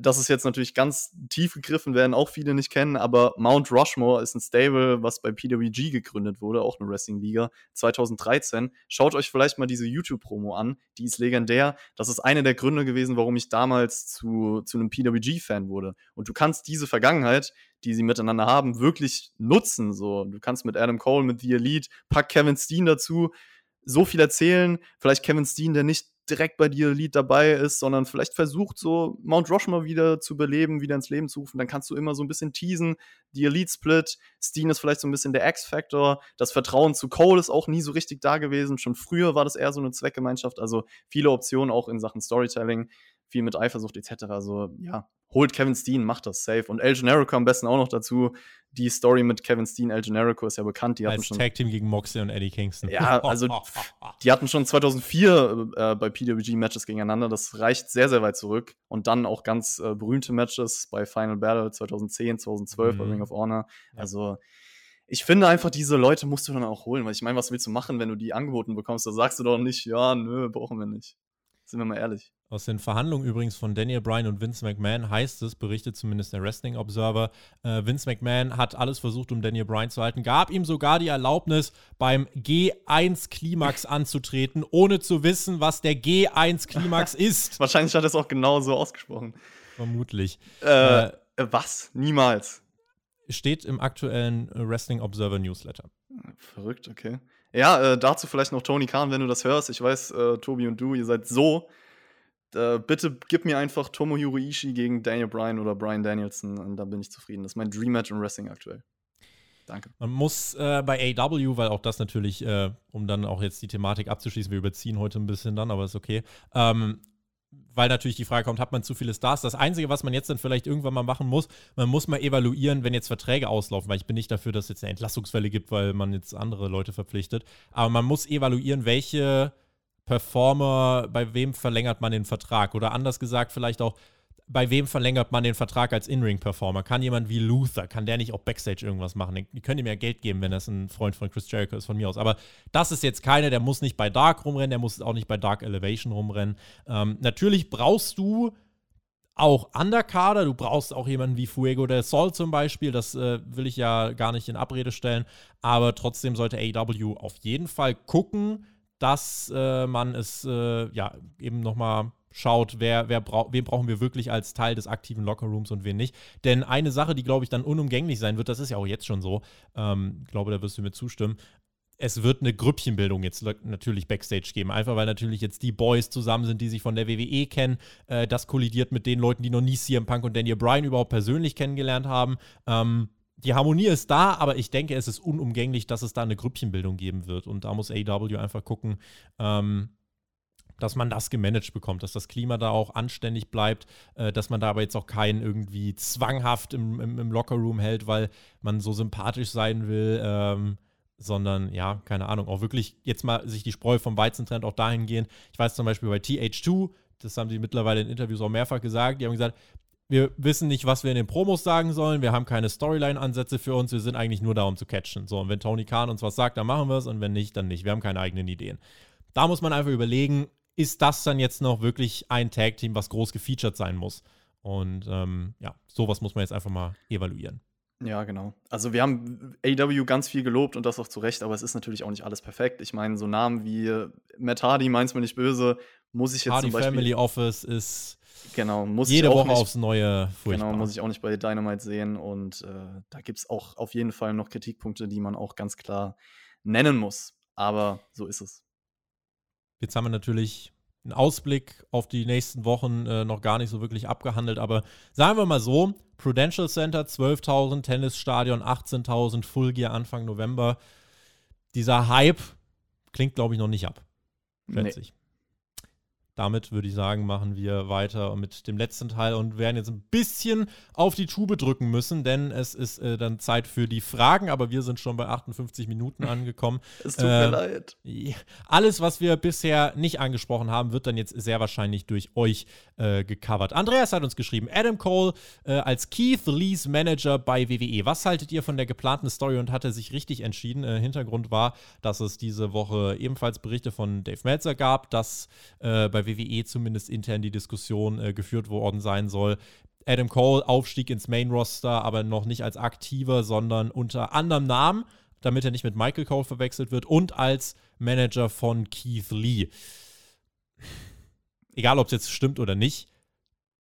das ist jetzt natürlich ganz tief gegriffen, werden auch viele nicht kennen, aber Mount Rushmore ist ein Stable, was bei PWG gegründet wurde, auch eine Wrestling-Liga, 2013. Schaut euch vielleicht mal diese YouTube-Promo an, die ist legendär. Das ist eine der Gründe gewesen, warum ich damals zu, zu einem PWG-Fan wurde. Und du kannst diese Vergangenheit, die sie miteinander haben, wirklich nutzen. So, du kannst mit Adam Cole, mit The Elite, pack Kevin Steen dazu, so viel erzählen. Vielleicht Kevin Steen, der nicht direkt bei dir Lied dabei ist, sondern vielleicht versucht, so Mount Rushmore wieder zu beleben, wieder ins Leben zu rufen, dann kannst du immer so ein bisschen teasen. Die Elite Split, Steen ist vielleicht so ein bisschen der X-Factor. Das Vertrauen zu Cole ist auch nie so richtig da gewesen. Schon früher war das eher so eine Zweckgemeinschaft. Also viele Optionen auch in Sachen Storytelling. Viel mit Eifersucht etc. Also ja, holt Kevin Steen, macht das safe. Und El Generico am besten auch noch dazu. Die Story mit Kevin Steen, El Generico ist ja bekannt. Die Als schon, Tag Team gegen Moxley und Eddie Kingston. Ja, also die hatten schon 2004 äh, bei PWG Matches gegeneinander. Das reicht sehr, sehr weit zurück. Und dann auch ganz äh, berühmte Matches bei Final Battle 2010, 2012 mhm. bei Ring of Honor. Also ich finde einfach, diese Leute musst du dann auch holen, weil ich meine, was willst du machen, wenn du die angeboten bekommst? Da sagst du doch nicht, ja, nö, brauchen wir nicht. Sind wir mal ehrlich. Aus den Verhandlungen übrigens von Daniel Bryan und Vince McMahon heißt es, berichtet zumindest der Wrestling Observer, äh, Vince McMahon hat alles versucht, um Daniel Bryan zu halten, gab ihm sogar die Erlaubnis, beim G1-Klimax anzutreten, ohne zu wissen, was der G1-Klimax ist. Wahrscheinlich hat er es auch genau so ausgesprochen. Vermutlich. Äh, äh, was? Niemals. Steht im aktuellen Wrestling Observer Newsletter. Verrückt, okay. Ja, äh, dazu vielleicht noch Tony Khan, wenn du das hörst. Ich weiß, äh, Tobi und du, ihr seid so. Äh, bitte gib mir einfach Tomohiro Ishii gegen Daniel Bryan oder Bryan Danielson und dann bin ich zufrieden. Das ist mein Dream Match im Wrestling aktuell. Danke. Man muss äh, bei AW, weil auch das natürlich, äh, um dann auch jetzt die Thematik abzuschließen, wir überziehen heute ein bisschen dann, aber ist okay. Ähm, weil natürlich die Frage kommt, hat man zu viele Stars? Das Einzige, was man jetzt dann vielleicht irgendwann mal machen muss, man muss mal evaluieren, wenn jetzt Verträge auslaufen, weil ich bin nicht dafür, dass es jetzt eine Entlassungswelle gibt, weil man jetzt andere Leute verpflichtet. Aber man muss evaluieren, welche Performer, bei wem verlängert man den Vertrag? Oder anders gesagt, vielleicht auch, bei wem verlängert man den Vertrag als In-Ring-Performer? Kann jemand wie Luther, kann der nicht auch Backstage irgendwas machen? Die können ihm ja Geld geben, wenn das ein Freund von Chris Jericho ist, von mir aus. Aber das ist jetzt keiner, der muss nicht bei Dark rumrennen, der muss auch nicht bei Dark Elevation rumrennen. Ähm, natürlich brauchst du auch Underkader, du brauchst auch jemanden wie Fuego del Sol zum Beispiel, das äh, will ich ja gar nicht in Abrede stellen, aber trotzdem sollte AW auf jeden Fall gucken, dass äh, man es äh, ja eben nochmal schaut, wer, wer brau wen brauchen wir wirklich als Teil des aktiven Lockerrooms und wen nicht. Denn eine Sache, die, glaube ich, dann unumgänglich sein wird, das ist ja auch jetzt schon so, ähm, ich glaube, da wirst du mir zustimmen, es wird eine Grüppchenbildung jetzt natürlich Backstage geben. Einfach weil natürlich jetzt die Boys zusammen sind, die sich von der WWE kennen. Äh, das kollidiert mit den Leuten, die noch nie CM Punk und Daniel Bryan überhaupt persönlich kennengelernt haben. Ähm, die Harmonie ist da, aber ich denke, es ist unumgänglich, dass es da eine Grüppchenbildung geben wird. Und da muss AW einfach gucken, ähm, dass man das gemanagt bekommt, dass das Klima da auch anständig bleibt, äh, dass man da aber jetzt auch keinen irgendwie zwanghaft im, im, im Lockerroom hält, weil man so sympathisch sein will, ähm, sondern ja, keine Ahnung, auch wirklich jetzt mal sich die Spreu vom Weizen trennt, auch dahingehend. Ich weiß zum Beispiel bei TH2, das haben sie mittlerweile in Interviews auch mehrfach gesagt, die haben gesagt, wir wissen nicht, was wir in den Promos sagen sollen. Wir haben keine Storyline-Ansätze für uns. Wir sind eigentlich nur da, um zu catchen. So, und wenn Tony Khan uns was sagt, dann machen wir es. Und wenn nicht, dann nicht. Wir haben keine eigenen Ideen. Da muss man einfach überlegen, ist das dann jetzt noch wirklich ein Tag-Team, was groß gefeatured sein muss? Und ähm, ja, sowas muss man jetzt einfach mal evaluieren. Ja, genau. Also wir haben AW ganz viel gelobt und das auch zu Recht, aber es ist natürlich auch nicht alles perfekt. Ich meine, so Namen wie Matt Hardy, meins mir nicht böse, muss ich jetzt Hardy zum Beispiel Family Office ist genau, muss jede Woche nicht, aufs Neue furchtbar. Genau, muss ich auch nicht bei Dynamite sehen und äh, da gibt es auch auf jeden Fall noch Kritikpunkte, die man auch ganz klar nennen muss. Aber so ist es. Jetzt haben wir natürlich einen Ausblick auf die nächsten Wochen äh, noch gar nicht so wirklich abgehandelt, aber sagen wir mal so: Prudential Center 12.000, Tennisstadion 18.000, Full Gear Anfang November. Dieser Hype klingt, glaube ich, noch nicht ab. Schätze nee. ich damit würde ich sagen, machen wir weiter mit dem letzten Teil und werden jetzt ein bisschen auf die Tube drücken müssen, denn es ist äh, dann Zeit für die Fragen, aber wir sind schon bei 58 Minuten angekommen. es tut äh, mir leid. Alles, was wir bisher nicht angesprochen haben, wird dann jetzt sehr wahrscheinlich durch euch äh, gecovert. Andreas hat uns geschrieben, Adam Cole äh, als Keith Lees Manager bei WWE. Was haltet ihr von der geplanten Story und hat er sich richtig entschieden? Äh, Hintergrund war, dass es diese Woche ebenfalls Berichte von Dave Meltzer gab, dass äh, bei WWE zumindest intern die Diskussion äh, geführt worden sein soll. Adam Cole, Aufstieg ins Main Roster, aber noch nicht als aktiver, sondern unter anderem Namen, damit er nicht mit Michael Cole verwechselt wird und als Manager von Keith Lee. Egal, ob es jetzt stimmt oder nicht,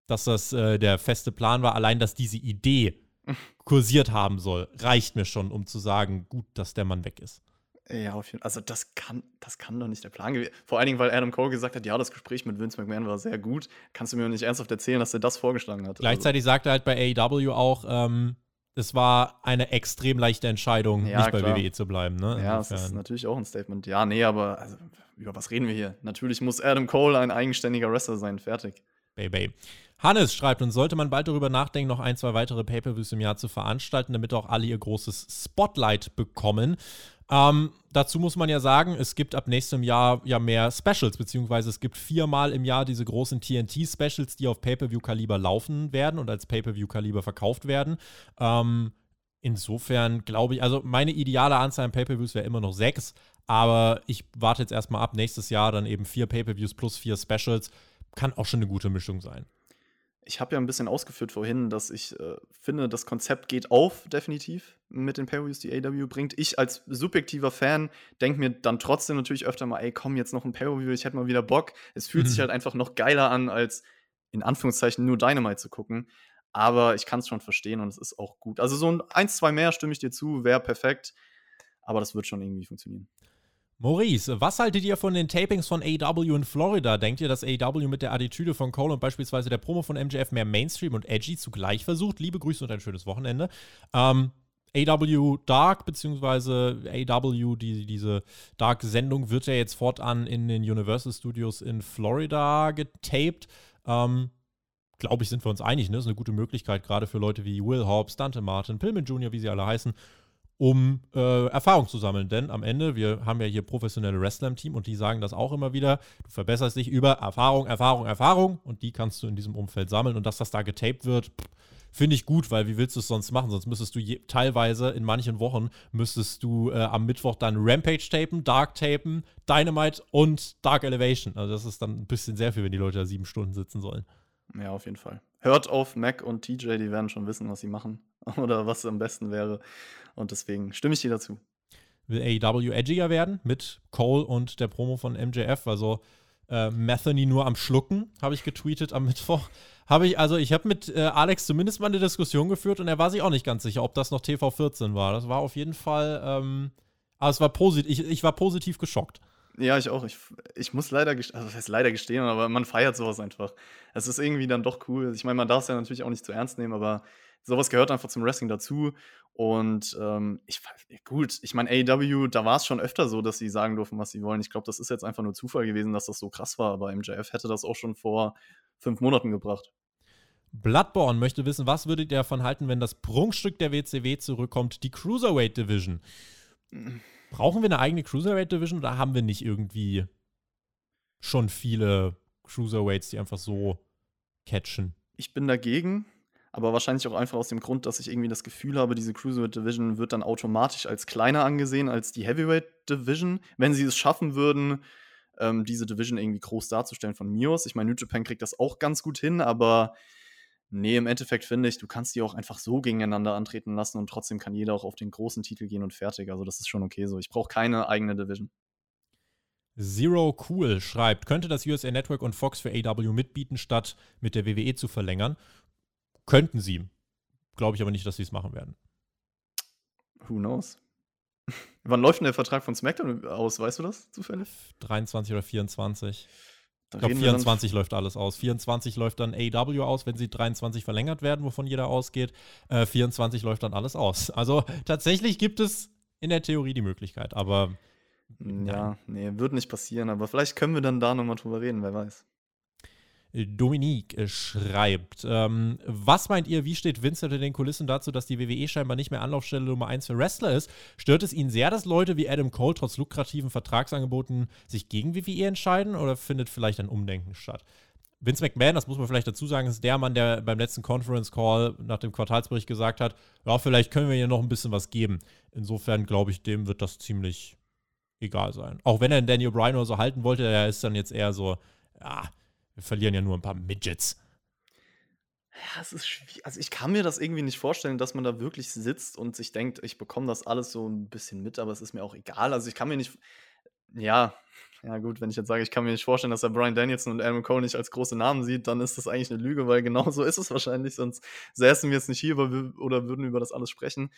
dass das äh, der feste Plan war, allein dass diese Idee kursiert haben soll, reicht mir schon, um zu sagen, gut, dass der Mann weg ist. Ja, auf jeden Fall. Also das kann, das kann doch nicht der Plan gewesen. Vor allen Dingen, weil Adam Cole gesagt hat, ja, das Gespräch mit Vince McMahon war sehr gut. Kannst du mir nicht ernsthaft erzählen, dass er das vorgeschlagen hat? Gleichzeitig also. sagte er halt bei AEW auch, ähm, es war eine extrem leichte Entscheidung, ja, nicht bei klar. WWE zu bleiben. Ne? Ja, das ist natürlich auch ein Statement. Ja, nee, aber also, über was reden wir hier? Natürlich muss Adam Cole ein eigenständiger Wrestler sein. Fertig. Baby. Hannes schreibt uns, sollte man bald darüber nachdenken, noch ein, zwei weitere Pay-Per-Views im Jahr zu veranstalten, damit auch alle ihr großes Spotlight bekommen. Ähm, dazu muss man ja sagen, es gibt ab nächstem Jahr ja mehr Specials, beziehungsweise es gibt viermal im Jahr diese großen TNT-Specials, die auf Pay-Per-View-Kaliber laufen werden und als Pay-Per-View-Kaliber verkauft werden. Ähm, insofern glaube ich, also meine ideale Anzahl an Pay-Per-Views wäre immer noch sechs, aber ich warte jetzt erstmal ab nächstes Jahr dann eben vier Pay-Per-Views plus vier Specials. Kann auch schon eine gute Mischung sein ich habe ja ein bisschen ausgeführt vorhin, dass ich äh, finde, das Konzept geht auf, definitiv, mit den Pay-Views, die AW bringt. Ich als subjektiver Fan denke mir dann trotzdem natürlich öfter mal, ey, komm, jetzt noch ein Pay-View, ich hätte mal wieder Bock. Es fühlt mhm. sich halt einfach noch geiler an, als in Anführungszeichen nur Dynamite zu gucken. Aber ich kann es schon verstehen und es ist auch gut. Also so ein 1, 2 mehr stimme ich dir zu, wäre perfekt. Aber das wird schon irgendwie funktionieren. Maurice, was haltet ihr von den Tapings von AW in Florida? Denkt ihr, dass AW mit der Attitüde von Cole und beispielsweise der Promo von MJF mehr Mainstream und edgy zugleich versucht? Liebe Grüße und ein schönes Wochenende. Ähm, AW Dark, beziehungsweise AW, die, diese Dark-Sendung, wird ja jetzt fortan in den Universal Studios in Florida getaped. Ähm, Glaube ich, sind wir uns einig. Ne? Das ist eine gute Möglichkeit, gerade für Leute wie Will Hobbs, Dante Martin, Pillman Jr., wie sie alle heißen, um äh, Erfahrung zu sammeln. Denn am Ende, wir haben ja hier professionelle Wrestler im Team und die sagen das auch immer wieder, du verbesserst dich über Erfahrung, Erfahrung, Erfahrung und die kannst du in diesem Umfeld sammeln. Und dass das da getaped wird, finde ich gut, weil wie willst du es sonst machen? Sonst müsstest du je, teilweise in manchen Wochen müsstest du äh, am Mittwoch dann Rampage tapen, Dark tapen, Dynamite und Dark Elevation. Also das ist dann ein bisschen sehr viel, wenn die Leute da sieben Stunden sitzen sollen. Ja, auf jeden Fall. Hört auf Mac und TJ, die werden schon wissen, was sie machen oder was am besten wäre. Und deswegen stimme ich dir dazu. Will AEW edgier werden mit Cole und der Promo von MJF? Also äh, Methany nur am Schlucken, habe ich getweetet am Mittwoch. Habe ich, also ich habe mit äh, Alex zumindest mal eine Diskussion geführt und er war sich auch nicht ganz sicher, ob das noch TV14 war. Das war auf jeden Fall, ähm, aber es war positiv, ich, ich war positiv geschockt. Ja, ich auch. Ich, ich muss leider, also das heißt leider gestehen, aber man feiert sowas einfach. Es ist irgendwie dann doch cool. Ich meine, man darf es ja natürlich auch nicht zu ernst nehmen, aber sowas gehört einfach zum Wrestling dazu. Und ähm, ich, gut, ich meine, AEW, da war es schon öfter so, dass sie sagen durften, was sie wollen. Ich glaube, das ist jetzt einfach nur Zufall gewesen, dass das so krass war, aber MJF hätte das auch schon vor fünf Monaten gebracht. Bloodborne möchte wissen, was würdet ihr davon halten, wenn das Prunkstück der WCW zurückkommt, die Cruiserweight Division? Brauchen wir eine eigene Cruiserweight Division oder haben wir nicht irgendwie schon viele Cruiserweights, die einfach so catchen? Ich bin dagegen, aber wahrscheinlich auch einfach aus dem Grund, dass ich irgendwie das Gefühl habe, diese Cruiserweight Division wird dann automatisch als kleiner angesehen als die Heavyweight Division. Wenn sie es schaffen würden, ähm, diese Division irgendwie groß darzustellen von mir aus. Ich meine, New Japan kriegt das auch ganz gut hin, aber Nee, im Endeffekt finde ich, du kannst die auch einfach so gegeneinander antreten lassen und trotzdem kann jeder auch auf den großen Titel gehen und fertig. Also das ist schon okay so. Ich brauche keine eigene Division. Zero Cool schreibt, könnte das USA Network und Fox für AW mitbieten, statt mit der WWE zu verlängern? Könnten sie. Glaube ich aber nicht, dass sie es machen werden. Who knows? Wann läuft denn der Vertrag von SmackDown aus? Weißt du das zufällig? 23 oder 24. Ich glaube, 24 läuft alles aus. 24 läuft dann AW aus, wenn sie 23 verlängert werden, wovon jeder ausgeht. Äh, 24 läuft dann alles aus. Also tatsächlich gibt es in der Theorie die Möglichkeit, aber. Ja, nee, wird nicht passieren, aber vielleicht können wir dann da nochmal drüber reden, wer weiß. Dominique äh, schreibt, ähm, was meint ihr, wie steht Vince hinter den Kulissen dazu, dass die WWE scheinbar nicht mehr Anlaufstelle Nummer 1 für Wrestler ist? Stört es ihn sehr, dass Leute wie Adam Cole trotz lukrativen Vertragsangeboten sich gegen WWE entscheiden oder findet vielleicht ein Umdenken statt? Vince McMahon, das muss man vielleicht dazu sagen, ist der Mann, der beim letzten Conference Call nach dem Quartalsbericht gesagt hat, ja, vielleicht können wir hier noch ein bisschen was geben. Insofern glaube ich, dem wird das ziemlich egal sein. Auch wenn er Daniel Bryan oder so halten wollte, er ist dann jetzt eher so, ja, wir verlieren ja nur ein paar Midgets. Ja, es ist schwierig. Also ich kann mir das irgendwie nicht vorstellen, dass man da wirklich sitzt und sich denkt, ich bekomme das alles so ein bisschen mit, aber es ist mir auch egal. Also ich kann mir nicht. Ja, ja gut, wenn ich jetzt sage, ich kann mir nicht vorstellen, dass er Brian Danielson und Aaron Cole nicht als große Namen sieht, dann ist das eigentlich eine Lüge, weil genau so ist es wahrscheinlich, sonst säßen wir jetzt nicht hier oder würden über das alles sprechen.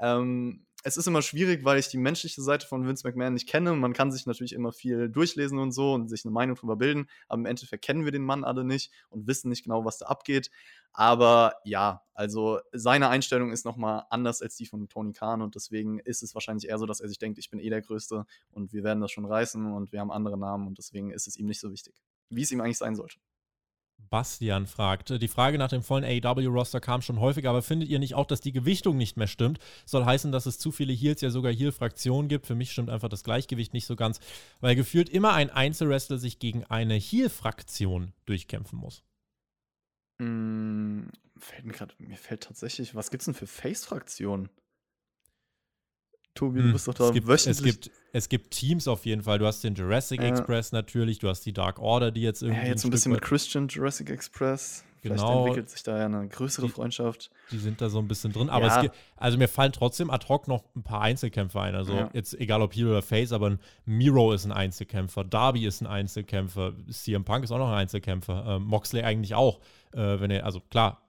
Ähm, es ist immer schwierig, weil ich die menschliche Seite von Vince McMahon nicht kenne. Man kann sich natürlich immer viel durchlesen und so und sich eine Meinung darüber bilden, aber im Endeffekt kennen wir den Mann alle nicht und wissen nicht genau, was da abgeht. Aber ja, also seine Einstellung ist nochmal anders als die von Tony Khan und deswegen ist es wahrscheinlich eher so, dass er sich denkt, ich bin eh der Größte und wir werden das schon reißen und wir haben andere Namen und deswegen ist es ihm nicht so wichtig, wie es ihm eigentlich sein sollte. Bastian fragt, die Frage nach dem vollen AEW-Roster kam schon häufiger, aber findet ihr nicht auch, dass die Gewichtung nicht mehr stimmt? Soll heißen, dass es zu viele Heels, ja sogar Heel-Fraktionen gibt. Für mich stimmt einfach das Gleichgewicht nicht so ganz, weil gefühlt immer ein Einzelwrestler sich gegen eine Heel-Fraktion durchkämpfen muss. Mm, fällt mir, grad, mir fällt tatsächlich, was gibt's denn für Face-Fraktionen? Tobi, hm, du bist doch da es gibt, wöchentlich. Es gibt, es gibt Teams auf jeden Fall. Du hast den Jurassic ja. Express natürlich, du hast die Dark Order, die jetzt irgendwie. Ja, jetzt ein, ein bisschen mit Christian Jurassic Express. Vielleicht genau. entwickelt sich da ja eine größere die, Freundschaft. Die sind da so ein bisschen drin. Aber ja. es gibt, also mir fallen trotzdem ad hoc noch ein paar Einzelkämpfer ein. Also ja. jetzt egal ob Heel oder Face, aber ein Miro ist ein Einzelkämpfer, Darby ist ein Einzelkämpfer, CM Punk ist auch noch ein Einzelkämpfer, äh, Moxley eigentlich auch. Äh, wenn er, also klar,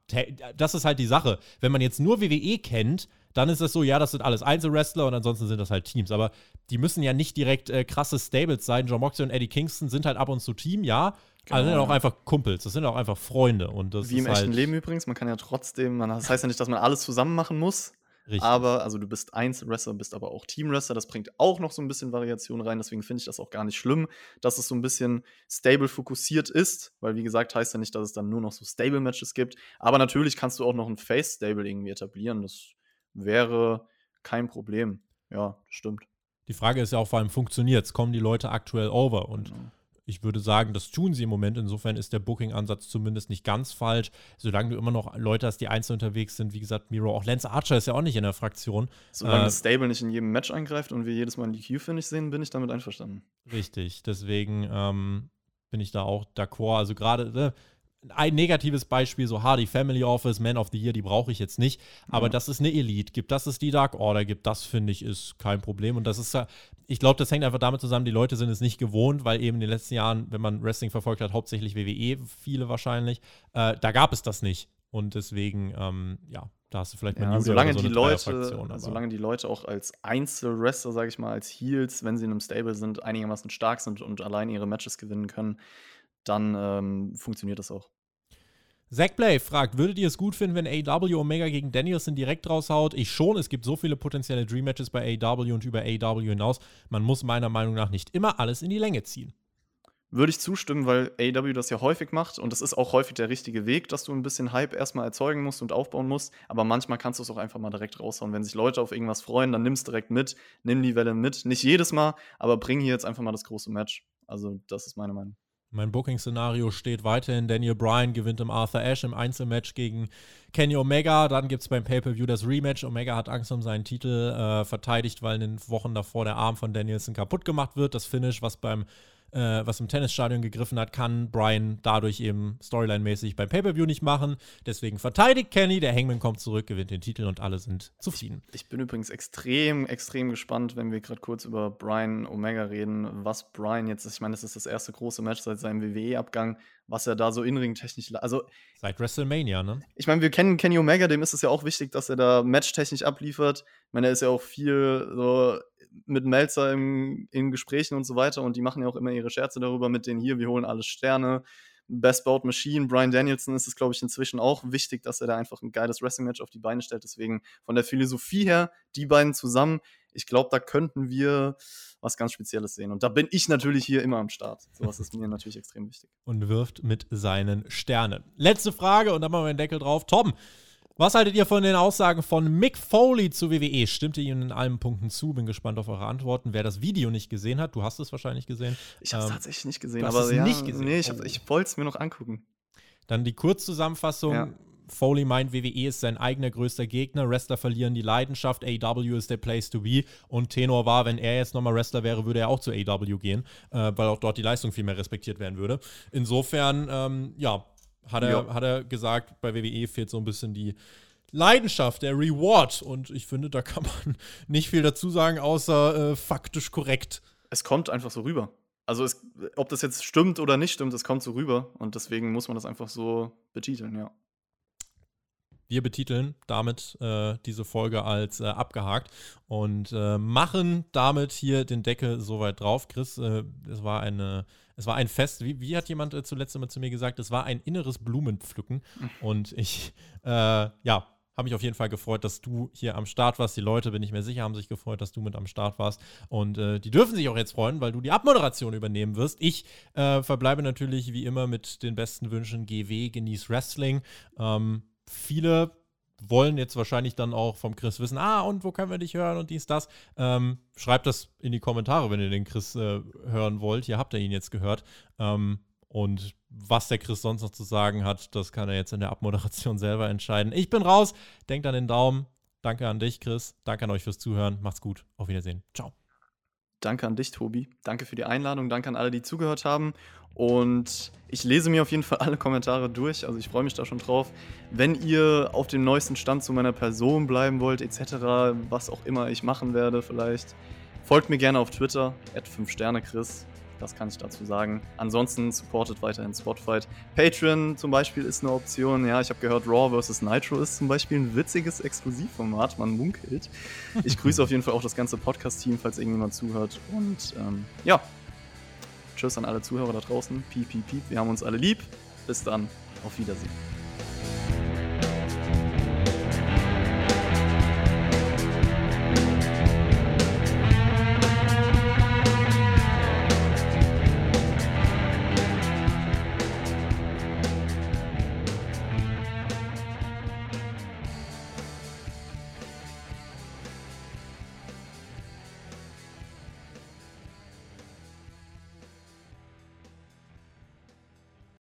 das ist halt die Sache. Wenn man jetzt nur WWE kennt, dann ist es so, ja, das sind alles Einzelwrestler und ansonsten sind das halt Teams. Aber die müssen ja nicht direkt äh, krasse Stables sein. John Moxley und Eddie Kingston sind halt ab und zu Team, ja. Genau. Also sind auch einfach Kumpels, das sind auch einfach Freunde. Und das Wie im echten halt Leben übrigens, man kann ja trotzdem, man, das heißt ja nicht, dass man alles zusammen machen muss. Richtig. Aber, also du bist Einzelwrestler, bist aber auch Teamwrestler. Das bringt auch noch so ein bisschen Variation rein. Deswegen finde ich das auch gar nicht schlimm, dass es so ein bisschen stable fokussiert ist. Weil, wie gesagt, heißt ja nicht, dass es dann nur noch so Stable-Matches gibt. Aber natürlich kannst du auch noch ein Face-Stable irgendwie etablieren. Das wäre kein Problem. Ja, stimmt. Die Frage ist ja auch vor allem, funktioniert es? Kommen die Leute aktuell over? Und genau. ich würde sagen, das tun sie im Moment. Insofern ist der Booking-Ansatz zumindest nicht ganz falsch. Solange du immer noch Leute hast, die einzeln unterwegs sind, wie gesagt, Miro, auch Lance Archer ist ja auch nicht in der Fraktion. Solange äh, das Stable nicht in jedem Match eingreift und wir jedes Mal ein DQ-Finish sehen, bin ich damit einverstanden. Richtig, deswegen ähm, bin ich da auch d'accord. Also gerade, ne, ein negatives Beispiel, so Hardy Family Office, Man of the Year, die brauche ich jetzt nicht. Aber ja. dass es eine Elite gibt, dass es die Dark Order gibt, das finde ich ist kein Problem. Und das ist ja, ich glaube, das hängt einfach damit zusammen, die Leute sind es nicht gewohnt, weil eben in den letzten Jahren, wenn man Wrestling verfolgt hat, hauptsächlich WWE, viele wahrscheinlich, äh, da gab es das nicht. Und deswegen, ähm, ja, da hast du vielleicht mal ja, solange so die Leute, solange die Leute auch als Einzelwrestler, sage ich mal, als Heels, wenn sie in einem Stable sind, einigermaßen stark sind und allein ihre Matches gewinnen können, dann ähm, funktioniert das auch. Zack Blay fragt, würdet ihr es gut finden, wenn AW Omega gegen Danielson direkt raushaut? Ich schon, es gibt so viele potenzielle Dream Matches bei AW und über AW hinaus. Man muss meiner Meinung nach nicht immer alles in die Länge ziehen. Würde ich zustimmen, weil AW das ja häufig macht und das ist auch häufig der richtige Weg, dass du ein bisschen Hype erstmal erzeugen musst und aufbauen musst. Aber manchmal kannst du es auch einfach mal direkt raushauen. Wenn sich Leute auf irgendwas freuen, dann nimm es direkt mit, nimm die Welle mit. Nicht jedes Mal, aber bring hier jetzt einfach mal das große Match. Also, das ist meine Meinung. Mein Booking-Szenario steht weiterhin. Daniel Bryan gewinnt im Arthur Ashe im Einzelmatch gegen Kenny Omega. Dann gibt es beim Pay-Per-View das Rematch. Omega hat Angst um seinen Titel äh, verteidigt, weil in den Wochen davor der Arm von Danielson kaputt gemacht wird. Das Finish, was beim äh, was im Tennisstadion gegriffen hat, kann Brian dadurch eben storyline-mäßig beim Pay-Per-View nicht machen. Deswegen verteidigt Kenny, der Hangman kommt zurück, gewinnt den Titel und alle sind zufrieden. Ich, ich bin übrigens extrem, extrem gespannt, wenn wir gerade kurz über Brian Omega reden, was Brian jetzt ist. Ich meine, das ist das erste große Match seit seinem WWE-Abgang, was er da so inring-technisch. Also, Seit WrestleMania, ne? Ich meine, wir kennen Kenny Omega, dem ist es ja auch wichtig, dass er da matchtechnisch abliefert. Ich meine, er ist ja auch viel so mit Melzer im, in Gesprächen und so weiter und die machen ja auch immer ihre Scherze darüber mit den hier, wir holen alle Sterne. Best Bout Machine, Brian Danielson ist es, glaube ich, inzwischen auch wichtig, dass er da einfach ein geiles Wrestling-Match auf die Beine stellt. Deswegen von der Philosophie her, die beiden zusammen, ich glaube, da könnten wir was ganz Spezielles sehen. Und da bin ich natürlich hier immer am Start. Sowas ist mir natürlich extrem wichtig. Und wirft mit seinen Sternen. Letzte Frage und dann machen wir den Deckel drauf. Tom, was haltet ihr von den Aussagen von Mick Foley zu WWE? Stimmt ihr Ihnen in allen Punkten zu? Bin gespannt auf eure Antworten. Wer das Video nicht gesehen hat, du hast es wahrscheinlich gesehen. Ich habe es ähm, tatsächlich nicht gesehen, aber ja, nicht gesehen. Nee, ich, oh. ich wollte es mir noch angucken. Dann die Kurzzusammenfassung. Ja. Foley meint, WWE ist sein eigener größter Gegner. Wrestler verlieren die Leidenschaft. AW ist der Place to be. Und Tenor war, wenn er jetzt nochmal Wrestler wäre, würde er auch zu AW gehen, äh, weil auch dort die Leistung viel mehr respektiert werden würde. Insofern, ähm, ja, hat er, hat er gesagt, bei WWE fehlt so ein bisschen die Leidenschaft, der Reward. Und ich finde, da kann man nicht viel dazu sagen, außer äh, faktisch korrekt. Es kommt einfach so rüber. Also, es, ob das jetzt stimmt oder nicht stimmt, es kommt so rüber. Und deswegen muss man das einfach so betiteln, ja. Wir betiteln damit äh, diese Folge als äh, abgehakt und äh, machen damit hier den Deckel soweit drauf. Chris, äh, es war eine es war ein Fest, wie, wie hat jemand äh, zuletzt immer zu mir gesagt, es war ein inneres Blumenpflücken. Und ich, äh, ja, habe mich auf jeden Fall gefreut, dass du hier am Start warst. Die Leute, bin ich mir sicher, haben sich gefreut, dass du mit am Start warst. Und äh, die dürfen sich auch jetzt freuen, weil du die Abmoderation übernehmen wirst. Ich äh, verbleibe natürlich wie immer mit den besten Wünschen. GW, genieß Wrestling. Ähm, viele wollen jetzt wahrscheinlich dann auch vom Chris wissen, ah, und wo können wir dich hören und dies, das. Ähm, schreibt das in die Kommentare, wenn ihr den Chris äh, hören wollt. Hier habt ihr ihn jetzt gehört. Ähm, und was der Chris sonst noch zu sagen hat, das kann er jetzt in der Abmoderation selber entscheiden. Ich bin raus. Denkt an den Daumen. Danke an dich, Chris. Danke an euch fürs Zuhören. Macht's gut. Auf Wiedersehen. Ciao. Danke an dich, Tobi. Danke für die Einladung. Danke an alle, die zugehört haben. Und ich lese mir auf jeden Fall alle Kommentare durch. Also ich freue mich da schon drauf. Wenn ihr auf dem neuesten Stand zu meiner Person bleiben wollt, etc., was auch immer ich machen werde, vielleicht, folgt mir gerne auf Twitter, 5 Sterne Chris. Das kann ich dazu sagen. Ansonsten supportet weiterhin Spotfight. Patreon zum Beispiel ist eine Option. Ja, ich habe gehört, Raw vs. Nitro ist zum Beispiel ein witziges Exklusivformat. Man munkelt. Ich grüße auf jeden Fall auch das ganze Podcast-Team, falls irgendjemand zuhört. Und ähm, ja, tschüss an alle Zuhörer da draußen. Piep, piep, piep. Wir haben uns alle lieb. Bis dann. Auf Wiedersehen.